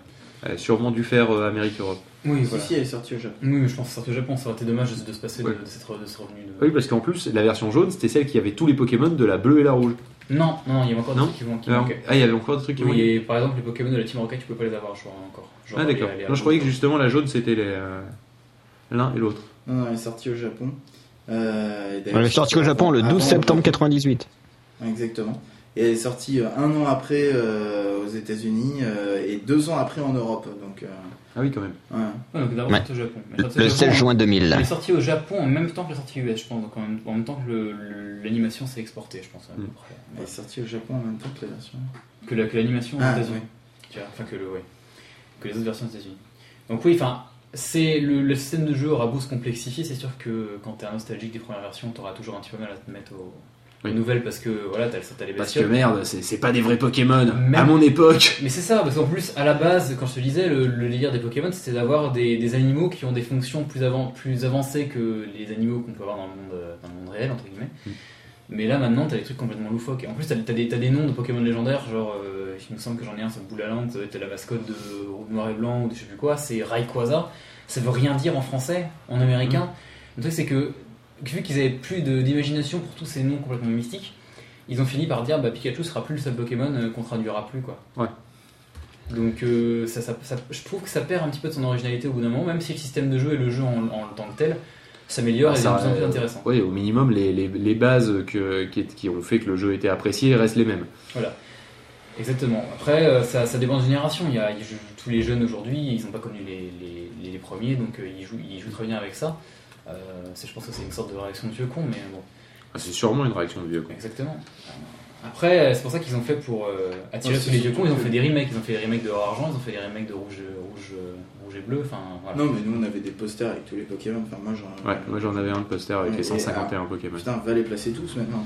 elle a sûrement dû faire euh, Amérique-Europe. Oui, Si, voilà. si, elle est sortie au Japon. Oui, mais je pense que ça sortait au Japon. Ça aurait été dommage de, de se passer de- Ouais. de, cette, re- de ce revenu. De... Oui, parce qu'en plus, la version jaune, c'était celle qui avait tous les Pokémon de la bleue et la rouge. Non, non, non, il y avait encore des Non trucs qui, vont, qui Alors, manquaient. ah, il y avait encore des trucs qui Oui, manquaient et par exemple, les Pokémon de la Team Rocket, tu peux pas les avoir, je crois, encore. Genre, Ah, d'accord. les- les Non, je croyais que justement la jaune, c'était les, euh, l'un et l'autre. Non, non, elle est sortie au Japon. Euh, et d'ailleurs, Elle est sortie au Japon le avant- 12 septembre 98. Exactement. Et elle est sortie euh, un an après euh, aux États-Unis euh, et deux ans après en Europe. Donc, euh, Ah oui, quand même. ouais. Ouais, donc Ouais. au Japon. Mais au Le Japon, 16 juin 2000. Elle est sortie au Japon en même temps que la sortie US, je pense. Donc en même, en même temps que le- le- l'animation s'est exportée, je pense. à peu Mm. près. Elle est sortie au Japon en même temps que la version. Que la- que l'animation aux Ah, États-Unis. oui. Tu Enfin, que, le, ouais. que les autres versions aux États-Unis. Donc oui, enfin, c'est le, le système de jeu aura beau se complexifier, c'est sûr que quand t'es un nostalgique des premières versions, t'auras toujours un petit peu mal à te mettre aux Oui. nouvelles parce que voilà, t'as t'as les Parce que bestioles. merde, c'est c'est pas des vrais Pokémon. Même- À mon époque. Mais c'est ça, parce qu'en plus, à la base, quand je te disais, le, le délire des Pokémon, c'était d'avoir des, des animaux qui ont des fonctions plus, avant, plus avancées que les animaux qu'on peut avoir dans le monde, euh, dans le monde réel, entre guillemets. Mm. Mais là, maintenant, t'as des trucs complètement loufoques. Et en plus, t'as t'as des, t'as des noms de Pokémon légendaires, genre, euh, il me semble que j'en ai un ça doit être la mascotte de Rouge Noir et Blanc, ou de je sais plus quoi, c'est Rayquaza. Ça veut rien dire en français, en américain. Le truc, c'est que, vu qu'ils avaient plus d'imagination pour tous ces noms complètement mystiques, ils ont fini par dire bah Pikachu sera plus le seul Pokémon euh, qu'on traduira plus quoi. Ouais. Donc euh, ça, ça- ça- je trouve que ça perd un petit peu de son originalité au bout d'un moment, même si le système de jeu et le jeu en, en tant que tel s'améliore et Ça, devient de plus intéressant. Oui, au minimum, les, les, les bases que, qui, qui ont fait que le jeu était apprécié restent les mêmes. Exactement. Après, euh, ça, ça dépend de génération. Il y a, tous les jeunes aujourd'hui, ils n'ont pas connu les, premiers, donc ils, jouent, ils jouent très bien avec ça. Euh, je pense que c'est une sorte de réaction de vieux con, mais bon. Ah, C'est sûrement une réaction de vieux. quoi. Exactement. Après, c'est pour ça qu'ils ont fait pour euh, attirer Ouais, tous les vieux cons, ils ont fait des remakes. Ils ont fait des remakes de Or Argent, ils ont fait des remakes de Rouge, rouge, rouge et Bleu. Enfin, voilà. Non, mais nous on avait des posters avec tous les Pokémon. Enfin, moi j'en. Ouais, moi j'en avais un de poster avec Ouais, les et 151 Pokémon. Putain, va les placer tous maintenant.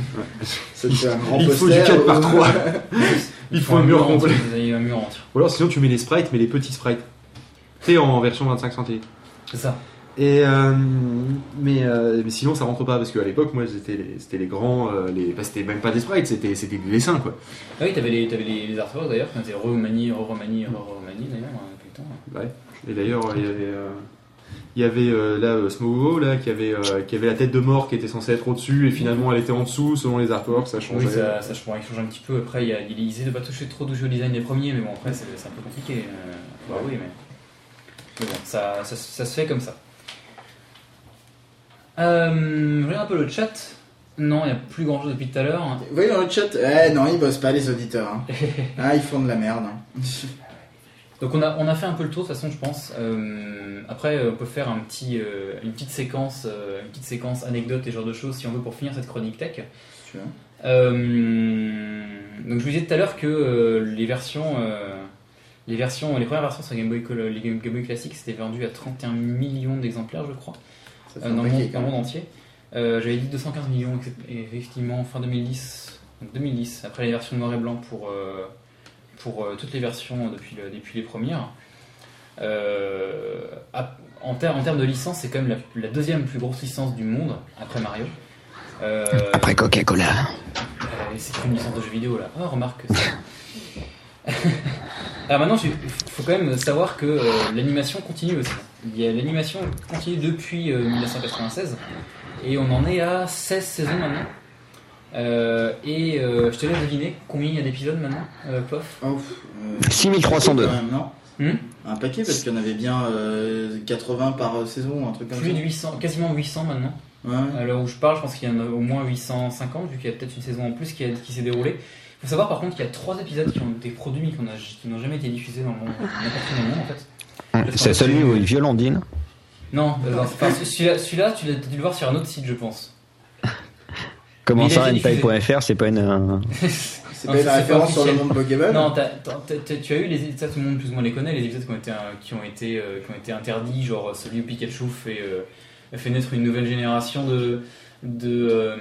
Ça te fait un grand Il poster. faut du 4 par euh, 3. Il faut un mur complet. Il un mur entier. Ou alors sinon tu mets les sprites, mais les petits sprites. Tu sais, en version 25 centilitres. C'est ça. Et euh, mais, euh, mais sinon ça rentre pas parce qu'à l'époque moi c'était les, c'était les grands euh, les bah, c'était même pas des sprites c'était c'était des dessins quoi Ah oui, t'avais les, t'avais les, les artworks d'ailleurs, quand c'était Romani, Romani, Romani d'ailleurs, hein, depuis le temps. ouais et d'ailleurs il y avait euh, il y avait là Smogo là qui avait qui avait la tête de mort qui était censée être au dessus et finalement elle était en dessous selon les artworks ça changeait Oui, ça, ça change, un petit peu. Après, il, y a, essaie de pas toucher trop du jeu design des premiers, mais bon, après, c'est un peu compliqué. Bah oui, mais. Mais bon, ça, ça, ça se fait comme ça. Euh, je regarde un peu le chat. Non, il n'y a plus grand chose depuis tout à l'heure. Vous voyez dans le chat Eh non, ils bossent pas les auditeurs. hein. Ah, ils font de la merde. hein. Donc on a, on a fait un peu le tour de toute façon je pense. Euh, après on peut faire un petit, euh, une petite séquence, euh, une petite séquence anecdote et ce genre de choses si on veut pour finir cette chronique tech. Si tu veux. Euh, donc je vous disais tout à l'heure que euh, les versions, euh, les versions, les premières versions sur Game Boy, les Game Game Boy classiques c'était vendu à 31 millions d'exemplaires je crois, Ça fait euh, un dans monde, dans le entier. Euh, J'avais dit 215 millions et effectivement fin 2010, donc 2010 après les versions noir et blanc pour euh, pour euh, toutes les versions depuis, le- depuis les premières. Euh, à- en, ter- en termes de licence, c'est quand même la, la deuxième plus grosse licence du monde après Mario. Euh, Après Coca-Cola. euh, c'est une licence de jeux vidéo là. Ah, remarque que ça. Alors maintenant, il faut quand même savoir que euh, l'animation continue aussi. Il y a L'animation continue depuis euh, 1996 et on en est à 16 saisons maintenant. Euh, et euh, je te laisse deviner combien il y a d'épisodes maintenant, euh, Pof Oh, pff, euh, 6302. quand même, non Hmm Un paquet parce qu'il y en avait bien euh, 80 par euh, saison, un truc comme Plus ça. de 800, quasiment 800 maintenant. Ouais. À l'heure où je parle, je pense qu'il y en a au moins 850, vu qu'il y a peut-être une saison en plus qui, a- qui s'est déroulée. Il faut savoir par contre qu'il y a trois épisodes qui ont été produits mais qui n'ont- jamais été diffusés dans le monde, n'importe le monde en fait. C'est celui où il viole Ondine. Non, euh, celui-là, celui-là, tu l'as dû le voir sur un autre site, je pense. Comment ça, hentai.fr, c'est pas une. euh, C'est pas une ça, c'est pas référence sur le monde Pokémon Non, tu as eu les ça tout le monde plus ou moins les connaît, les épisodes qui ont été, euh, qui ont été, qui ont été interdits, genre celui où Pikachu fait, fait naître une nouvelle génération de. de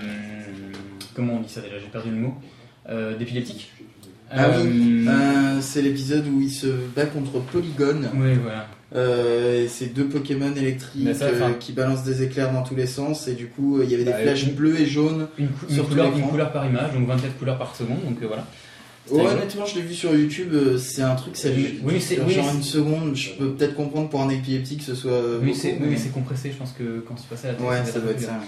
comment on dit ça déjà J'ai perdu le mot. D'épileptiques Ah oui, Euh, euh, c'est l'épisode où il se bat contre Polygon. Oui, voilà. Euh, et c'est deux Pokémon électriques ça, euh, qui balancent des éclairs dans tous les sens. Et du coup, il y avait des Bah, flashs une- bleus et jaunes. Une, cou- Sur couleur, l'écran. une couleur par image, donc 24 couleurs par seconde, donc voilà. Ouais, honnêtement, je l'ai vu sur YouTube. C'est un truc, ça Oui, oui, c'est- oui, genre une seconde. Je peux peut-être comprendre pour un épileptique que ce soit. Oui, c'est mais- compressé, je pense que quand tu passais à la télé, Ouais, ça doit être ça.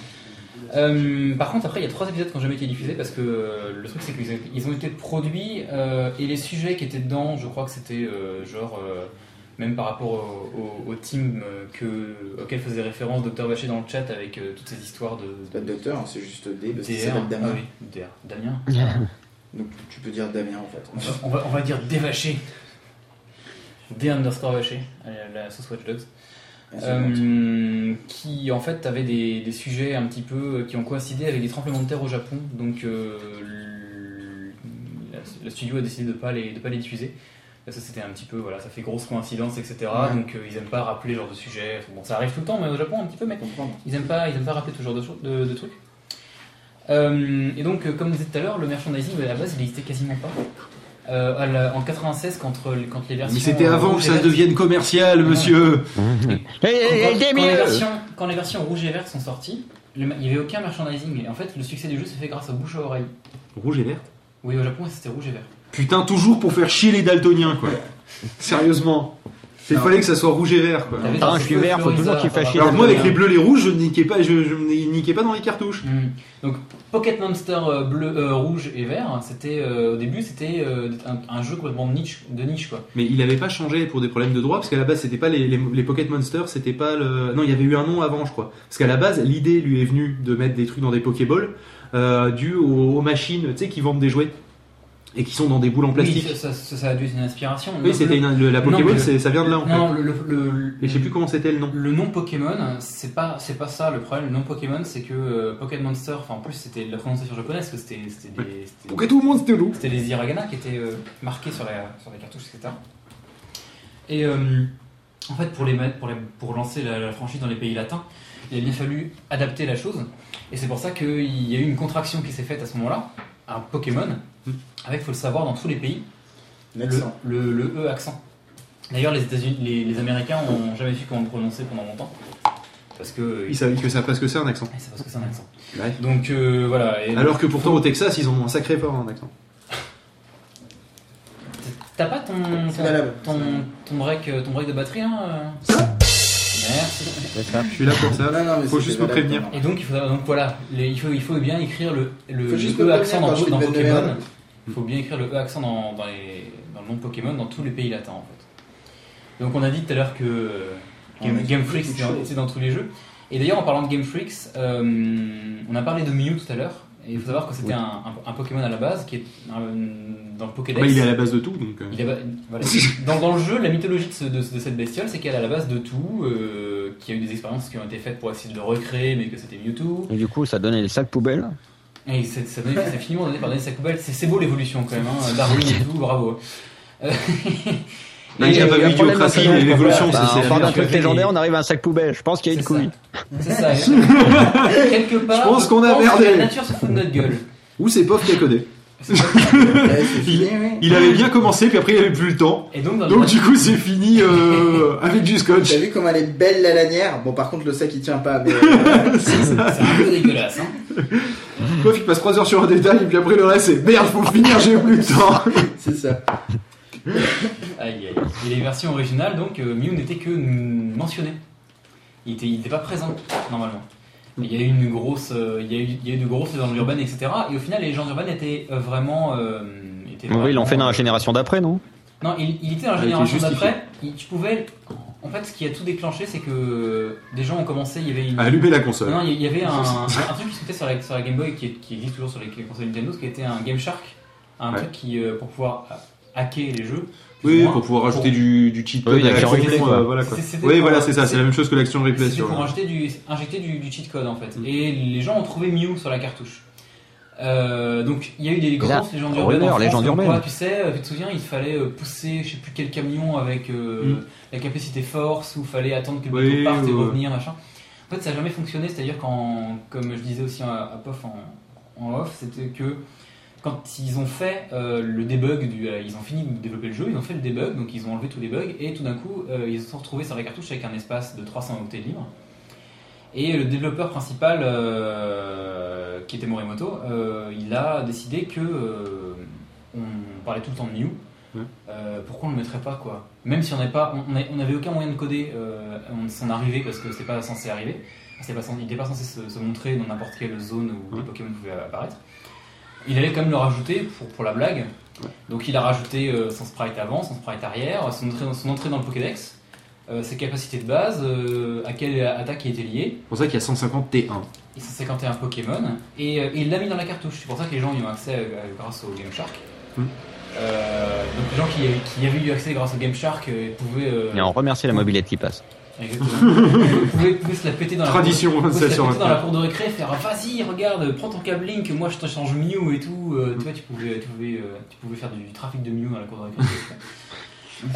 Euh, par contre, après, il y a trois épisodes qui n'ont jamais été diffusés parce que euh, le truc, c'est qu'ils ont, ils ont été produits euh, et les sujets qui étaient dedans, je crois que c'était euh, genre, euh, même par rapport au, au- au team que, auquel faisait référence Dr. Bachet dans le chat avec euh, toutes ces histoires de. C'est pas de docteur, hein, c'est juste D parce qu'il DR. s'appelle Damien. Ah oui, DR. Damien. Donc tu peux dire Damien en fait. On va, on va, on va dire dévaché. D underscore vaché, la, la sauce Watch Dogs. Euh, qui en fait avait des, des sujets un petit peu euh, qui ont coïncidé avec des tremblements de terre au Japon. Donc euh, le, studio a décidé de pas les de pas les diffuser. Que c'était un petit peu voilà, ça fait grosse coïncidence, etc. Ouais. Donc euh, ils aiment pas rappeler ce genre de sujet. Bon, ça arrive tout le temps, mais au Japon un petit peu, mais ils aiment pas ils aiment pas rappeler ce genre de, choses- de, de trucs. Et donc, comme vous disait tout à l'heure, le merchandising à la base il n'existait quasiment pas. Euh, à la- en 96, quand, quand les versions. Mais c'était avant que rouge et ça vertes- devienne commercial, monsieur. Hey, quand, les versions, quand les versions rouge et verte sont sorties, le il n'y avait aucun merchandising. Et en fait, le succès du jeu s'est fait grâce au bouche à oreille. Rouge et vert. Oui, au Japon, c'était rouge et vert. Putain, toujours pour faire chier les daltoniens, quoi. Sérieusement. Il fallait que ça soit rouge et vert, quoi. Des je suis vert, faut toujours qu'il chier Alors que moi, avec les bleus, les rouges, je niquais pas, je, je niquais pas dans les cartouches. Hmm. Donc, Pocket Monster euh, bleu, euh, rouge et vert, c'était euh, au début, c'était euh, un, un jeu complètement de niche, de niche quoi. Mais il avait pas changé pour des problèmes de droit, parce qu'à la base, c'était pas les, les, les Pocket Monsters, c'était pas le. Non, il y avait eu un nom avant, je crois. Parce qu'à la base, l'idée lui est venue de mettre des trucs dans des Pokéballs, euh, dû aux, aux machines, tu sais, qui vendent des jouets. Et qui sont dans des boules en plastique. Oui, ça, ça- ça a dû être une inspiration. Oui, c'était la Non, le- c'est- ça vient de là en fait. Non, le, le, le- Et je sais plus comment c'était le nom. Le nom Pokémon, c'est pas, c'est pas ça le problème. Le nom Pokémon, c'est que euh, Pocket Monster, enfin en plus c'était la prononciation japonaise, parce que c'était, c'était des, le monde c'était loup c'était les hiragana qui étaient euh, marqués sur, la, sur les cartouches, etc. Et euh, en fait, pour, les mettre, pour, les- pour lancer la, la franchise dans les pays latins, il a bien fallu adapter la chose. Et c'est pour ça qu'il y a eu une contraction qui s'est faite à ce moment-là, un Pokémon, Avec, faut le savoir, dans tous les pays, le, L'accent. le, le E accent. D'ailleurs, les, États-Unis, les, les Américains ont jamais su comment le prononcer pendant longtemps. Parce que. Ils savaient que ça parce que c'est un accent. c'est parce que c'est un accent. Ouais. Donc euh, voilà. Et Alors que pourtant au Texas, ils ont un sacré fort en accent. T'as pas ton, ton, ton, ton break, euh, ton break de batterie hein euh Merci. Je suis là pour ça. Non, non, mais Faut juste me prévenir. Et donc il faut donc voilà, les- il faut il faut bien écrire le le, Faut juste le me E accent dans, dans Pokémon. Il faut bien écrire le E accent dans, dans, les, dans le nom de Pokémon dans tous les pays latins en fait. Donc on a dit tout à l'heure que euh, Game, Game Freak c'est dans, tous les jeux. Et d'ailleurs en parlant de Game Freaks, euh, on a parlé de Mew tout à l'heure. Et il faut savoir que c'était un, un- un Pokémon à la base qui est dans le Pokédex. Bah, il est à la base de tout, donc. euh, Il est- voilà. dans, dans le jeu, la mythologie de, ce- de- de cette bestiole, c'est qu'elle est à la base de tout, euh, qu'il y a eu des expériences qui ont été faites pour essayer de le recréer, mais que c'était Mewtwo. Et du coup, ça donnait les sacs poubelles. Et c'est ça donne- finiment donné par Denis Sakubal. C'est c'est beau l'évolution quand même, hein. Darwin et tout, bravo. Euh, il y a pas euh, eu d'idiocratie, mais l'évolution, Bah, c'est. on part d'un truc légendaire, on arrive à un sac poubelle. Je pense qu'il y a une C'est ça. couille. C'est ça. Quelque part, Je pense qu'on a merdé. La nature se fout de notre gueule. Ou c'est Pof qui a codé. Il avait bien commencé, puis après il avait plus le temps. Et donc, du coup, c'est fini euh, avec du scotch. T'as vu comme elle est belle la lanière? Bon, par contre, le sac il tient pas, mais. euh, c'est un peu dégueulasse. Hein. Il passe 3 heures sur un détail, et puis après le reste, c'est merde, faut finir, j'ai plus le temps. c'est ça. Aïe, aïe. Et les versions originales, donc, euh, Mew n'était que mentionné. Il était, il était pas présent, normalement. Il y a eu une grosse, euh, il y a eu, il y a eu de grosses légendes urbaines, etc. Et au final, les légendes urbaines étaient euh, vraiment, euh, étaient Oui, ils l'ont vraiment, fait dans la génération d'après, non? Non, il, il était dans la génération d'après. Tu pouvais, en fait, ce qui a tout déclenché, c'est que des gens ont commencé. Il y avait une, À allumer la console. non, il y avait un, truc qui se mettait sur la, sur la Game Boy qui, est- qui existe toujours sur les consoles Nintendo, qui était un Game Shark, un Ouais. truc qui euh, pour pouvoir hacker les jeux. Oui, moins. pour pouvoir rajouter du, du cheat Oui, code replay, quoi. euh, voilà, quoi. Oui, voilà, c'est ça, c'est la même chose que l'action replay C'était pour injecter du, injecter du, du cheat code en fait. Mm. Et les gens ont trouvé Mew sur la cartouche. Euh, donc il y a eu des là, grosses légendes urbaines. en France, légende urbaine. quoi, tu sais, euh, tu te souviens, il fallait euh, pousser je sais plus quel camion avec euh, Mm. la capacité force ou fallait attendre que le Oui, bateau parte et ouais, revenir, machin. En fait, ça n'a jamais fonctionné, c'est-à-dire qu'en, comme je disais aussi à, à POF en, en off, c'était que quand ils ont fait euh, le debug, du, euh, ils ont fini de développer le jeu, ils ont fait le debug, donc ils ont enlevé tous les bugs, et tout d'un coup, euh, ils se sont retrouvés sur la cartouche avec un espace de 300 octets libre. Et le développeur principal, euh, qui était Morimoto, euh, il a décidé que euh, on parlait tout le temps de New. Pourquoi on le mettrait pas quoi? Même si on n'avait pas, on n'avait aucun moyen de coder on s'en arrivait parce que c'était pas censé arriver. C'est pas censé- il n'était pas censé se, se montrer dans n'importe quelle zone où les. Pokémon pouvaient apparaître. Il allait quand même le rajouter pour, pour la blague. Donc il a rajouté son sprite avant, son sprite arrière, son entrée, son entrée dans le Pokédex, euh, ses capacités de base, euh, à quelle attaque il était lié, C'est pour ça qu'il y a 150 T1. et 151 Pokémon, et, euh, et il l'a mis dans la cartouche. C'est pour ça que les gens y ont accès euh, grâce au Game Shark. Hmm. Euh, donc les gens qui, qui avaient eu accès grâce au Game Shark euh, pouvaient, euh, Et on remercie la mobilette qui passe. exactement, pouvaient, pouvaient se la péter dans la Tradition, cour, se la péter dans la cour de récré, faire vas-y regarde, prends ton câble Link, moi je te change Mew et tout. Euh, tu vois, tu pouvais, tu pouvais, euh, tu pouvais faire du trafic de Mew dans la cour de récré.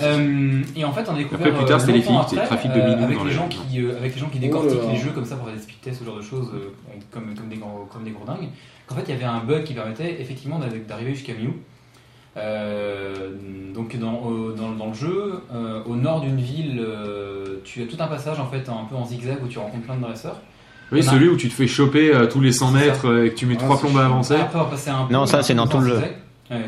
Euh, et en fait, on a découvert Après, plus tard, euh, c'était les filles, c'était après, trafic de euh, Mew avec dans les gens qui, euh, avec les gens qui décortiquent les jeux comme ça pour faire des speed tests, ce genre de choses, euh, comme, comme des gros, comme des gros dingues. Qu'en fait, il y avait un bug qui permettait effectivement d'arriver jusqu'à Mew. Euh, donc dans, dans, dans le jeu, euh, au nord d'une ville, euh, tu as tout un passage en fait un peu en zigzag où tu rencontres plein de dresseurs. Oui, celui où tu te fais choper euh, tous les 100 C'est ça. mètres euh, et que tu mets Ah, trois plombes à avancer. Peu Non, ça, c'est dans tout le jeu. Ouais,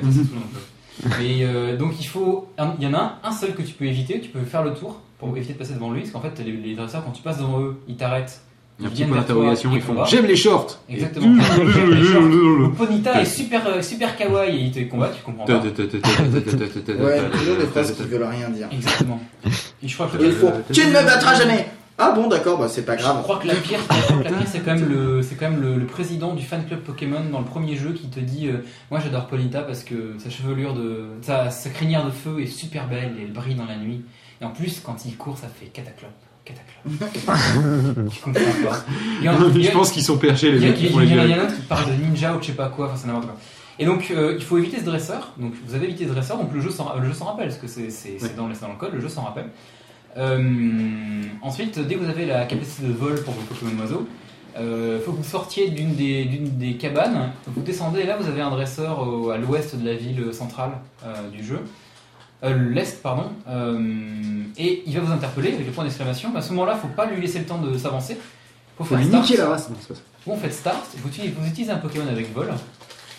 Et euh, donc il faut, un- il y en a un, un seul que tu peux éviter, tu peux faire le tour pour éviter de passer devant lui, parce qu'en fait les, les dresseurs quand tu passes devant eux, ils t'arrêtent. Il y a un ils petit viennent point d'interrogation, ils te font. J'aime les shorts Exactement. Le Ponita est super, euh, super kawaii et il te combat, tu comprends pas. Ouais, toujours des phrases qui veulent rien dire. Exactement. Et je crois que Et il faut Tu ne me battras jamais Ah bon, d'accord, bah c'est pas grave. je crois que la pire, c'est quand même le, c'est quand même le, le président du fan club Pokémon dans le premier jeu qui te dit, euh, moi j'adore Polita parce que sa chevelure de, sa, sa crinière de feu est super belle et elle brille dans la nuit. Et en plus, quand il court, ça fait cataclop, cataclop. tu comprends pas. Y Je a- pense qu'ils sont perchés les mecs il y a- en a un autre qui parle de ninja ou je sais pas quoi, enfin c'est n'importe quoi. Et donc euh, il faut éviter ce dresseur. Donc vous avez évité ce dresseur, donc le jeu s'en, le jeu s'en rappelle, parce que c'est, c'est, c'est dans, c'est dans le code, le jeu s'en rappelle. Euh, ensuite, dès que vous avez la capacité de vol pour vos Pokémon oiseaux, il faut que vous sortiez d'une des, cabanes, vous descendez et là vous avez un dresseur au- à l'ouest de la ville centrale euh, du jeu. Euh, l'est, pardon, Euh, et il va vous interpeller avec le point d'exclamation. À ce moment-là, faut pas lui laisser le temps de s'avancer. Faut faire niquer la race. Non, pas ça. Vous faites start, vous utilisez, vous utilisez un Pokémon avec vol,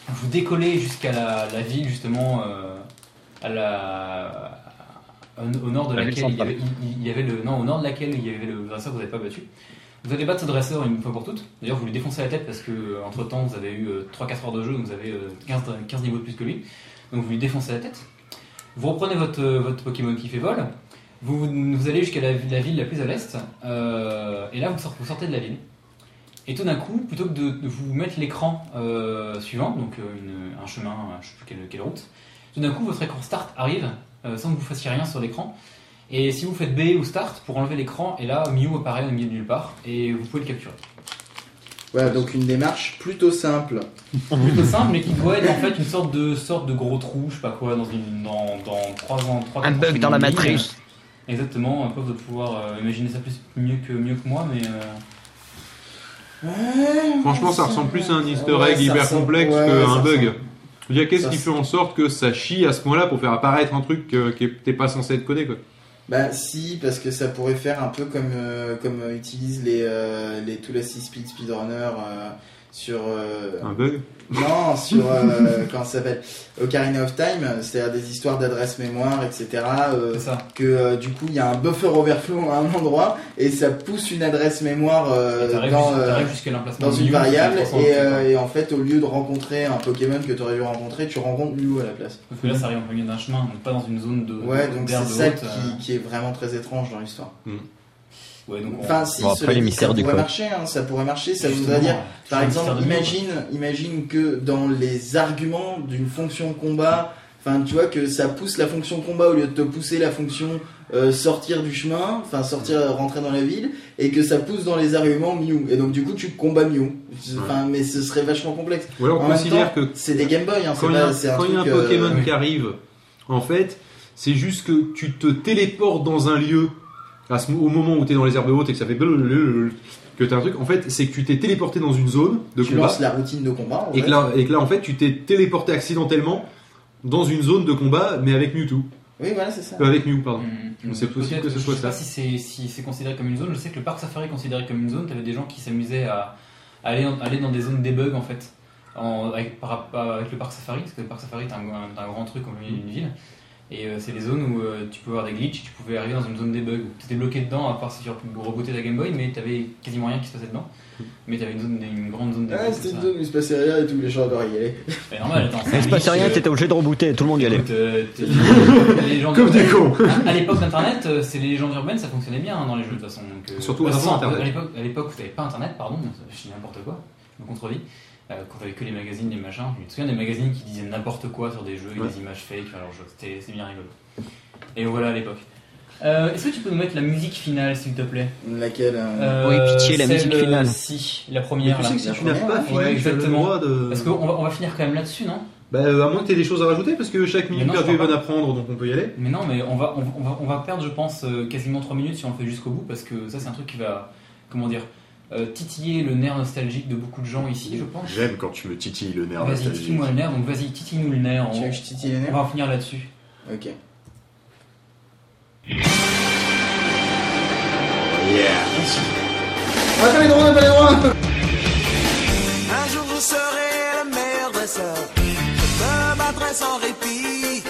vous décollez jusqu'à la, la ville justement euh, à la, au, nord de laquelle il y, avait, il- il y avait le non au nord de laquelle il y avait le dresseur que vous n'avez pas battu. Vous allez battre ce dresseur une fois pour toutes. D'ailleurs, vous lui défoncez la tête parce que entre temps vous avez eu 3-4 heures de jeu, donc vous avez euh, 15, 15 niveaux de plus que lui. Donc vous lui défoncez la tête. Vous reprenez votre, votre Pokémon qui fait vol. Vous, vous allez jusqu'à la, la ville la plus à l'est. euh, et là, vous sortez, vous sortez de la ville. Et tout d'un coup, plutôt que de, de vous mettre l'écran euh, suivant, donc euh, une- un chemin, euh, je sais plus quelle, quelle route, tout d'un coup, votre écran start arrive euh, sans que vous fassiez rien sur l'écran. Et si vous faites B ou start pour enlever l'écran, et là, Mew apparaît au milieu de nulle part et vous pouvez le capturer. Voilà, donc une démarche plutôt simple. Plutôt simple, mais qui doit être en fait une sorte de sorte de gros trou, je sais pas quoi, dans une dans dans trois ans, trois Un bug ans, dans la matrice. Exactement, un peu de pouvoir euh, imaginer ça plus mieux que mieux que moi, mais euh, Franchement, ça ressemble plus à un easter egg hyper complexe ouais, qu'un bug. ressemble. Je veux dire, qu'est-ce qui fait en sorte que ça chie à ce point-là pour faire apparaître un truc euh, qui n'était pas censé être codé quoi Bah si, parce que ça pourrait faire un peu comme, euh, comme utilisent les, euh, les les 6 speed speedrunners euh, sur... euh, Un bug Non, sur euh, comment ça s'appelle Ocarina of Time, c'est-à-dire des histoires d'adresse mémoire, etc. euh, c'est ça. que euh, du coup il y a un buffer overflow à un endroit et ça pousse une adresse mémoire euh, dans, euh, une variable c'est 300, et, euh, en fait au lieu de rencontrer un Pokémon que tu aurais dû rencontrer, tu rencontres Mew à la place. Parce que là, ça arrive en milieu d'un chemin, donc pas dans une zone de Ouais, donc c'est ça qui, euh, qui est vraiment très étrange dans l'histoire. Ouais, donc on- Enfin si, Bon, après, cela les dit, mystères ça pourrait marcher, hein, ça pourrait marcher, ça Justement, voudrait dire Par un exemple, imagine, imagine que dans les arguments d'une fonction combat, enfin tu vois que ça pousse la fonction combat au lieu de te pousser la fonction euh, sortir du chemin, enfin sortir, rentrer dans la ville, et que ça pousse dans les arguments Mew. Et donc du coup tu combats Mew. Enfin, mais ce serait vachement complexe. Ou alors En on considère temps, que c'est des Game Boy, hein, c'est quand il y a, pas- un quand il y a un truc, euh, Pokémon qui arrive, en fait, c'est juste que tu te téléportes dans un lieu à ce, au moment où tu es dans les herbes hautes et que ça fait que t'as un truc, en fait, c'est que tu t'es téléporté dans une zone de Tu combat lances la routine de combat. en et que, là, et que là, en fait, tu t'es téléporté accidentellement dans une zone de combat, mais avec Mewtwo. Oui, voilà, c'est ça. Euh, avec Mew, pardon. Hum, C'est possible que ce soit Je sais pas ça. si c'est si c'est considéré comme une zone. Je sais que le parc safari est considéré comme une zone. T'avais des gens qui s'amusaient à, à aller, aller dans des zones debug en fait. En, avec, par rapport- avec le parc safari, parce que le parc safari est un, un- un grand truc au milieu d'une ville. Et euh, c'est des zones où euh, tu pouvais avoir des glitches, tu pouvais arriver dans une zone debug où tu étais bloqué dedans, à part si tu rebootais ta Game Boy, mais tu avais quasiment rien qui se passait dedans. Mais tu avais une, zone, une grande zone debug. Ah, comme c'était ça. une zone où il se passait rien et tout, les gens adoraient y aller. C'est normal, attends. Il se passait rien, t'étais obligé de rebooter, tout le monde y allait. euh, Comme des cons À l'époque d'Internet, c'est les légendes urbaines, ça fonctionnait bien hein, dans les jeux de toute façon. Surtout bah, à l'époque où t'avais pas Internet, pardon, je dis n'importe quoi, je me contredis. Euh, quand t'avais que les magazines, les machins, je me souviens des magazines qui disaient n'importe quoi sur des jeux et Ouais. des images fake, alors c'est bien rigolo. Et voilà à l'époque. Euh, Est-ce que tu peux nous mettre la musique finale s'il te plaît? Laquelle euh, Oui, pitié, la musique euh, finale. Si, la Mais première tu là. sais que si la tu n'as première, pas fini, Ouais, tu le exactement. droit de. Parce qu'on va, on va finir quand même là-dessus, non? Bah, euh, à moins que tu aies des choses à rajouter, parce que chaque minute perdue est bonne à prendre, donc on peut y aller. Mais non, mais on va, on, on va, on va perdre, je pense, euh, quasiment 3 minutes si on le fait jusqu'au bout, parce que ça, c'est un truc qui va, comment dire, euh, titiller le nerf nostalgique de beaucoup de gens ici, je pense. J'aime quand tu me titilles le nerf Vas-y, nostalgique. titille-moi le nerf, donc vas-y, titille-nous le nerf. Tu On, veux que je titille les on nerfs va en finir là-dessus. Ok. On va pas les droits, on va pas les droits Un jour vous serez le meilleur dresseur. Je me battrai sans répit.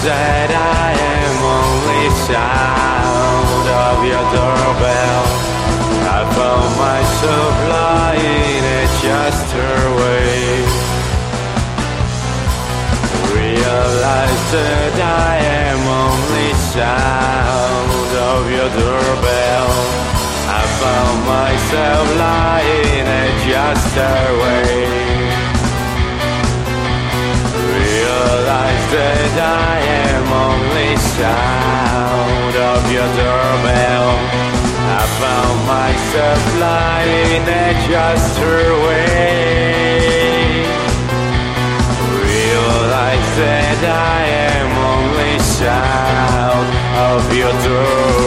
That I am only sound of your doorbell. I found myself lying at just her way. Realize that I am only sound of your doorbell. I found myself lying at just that I am only sound of your doorbell. I found myself lying at just her way. Realize that I am only sound of your doorbell.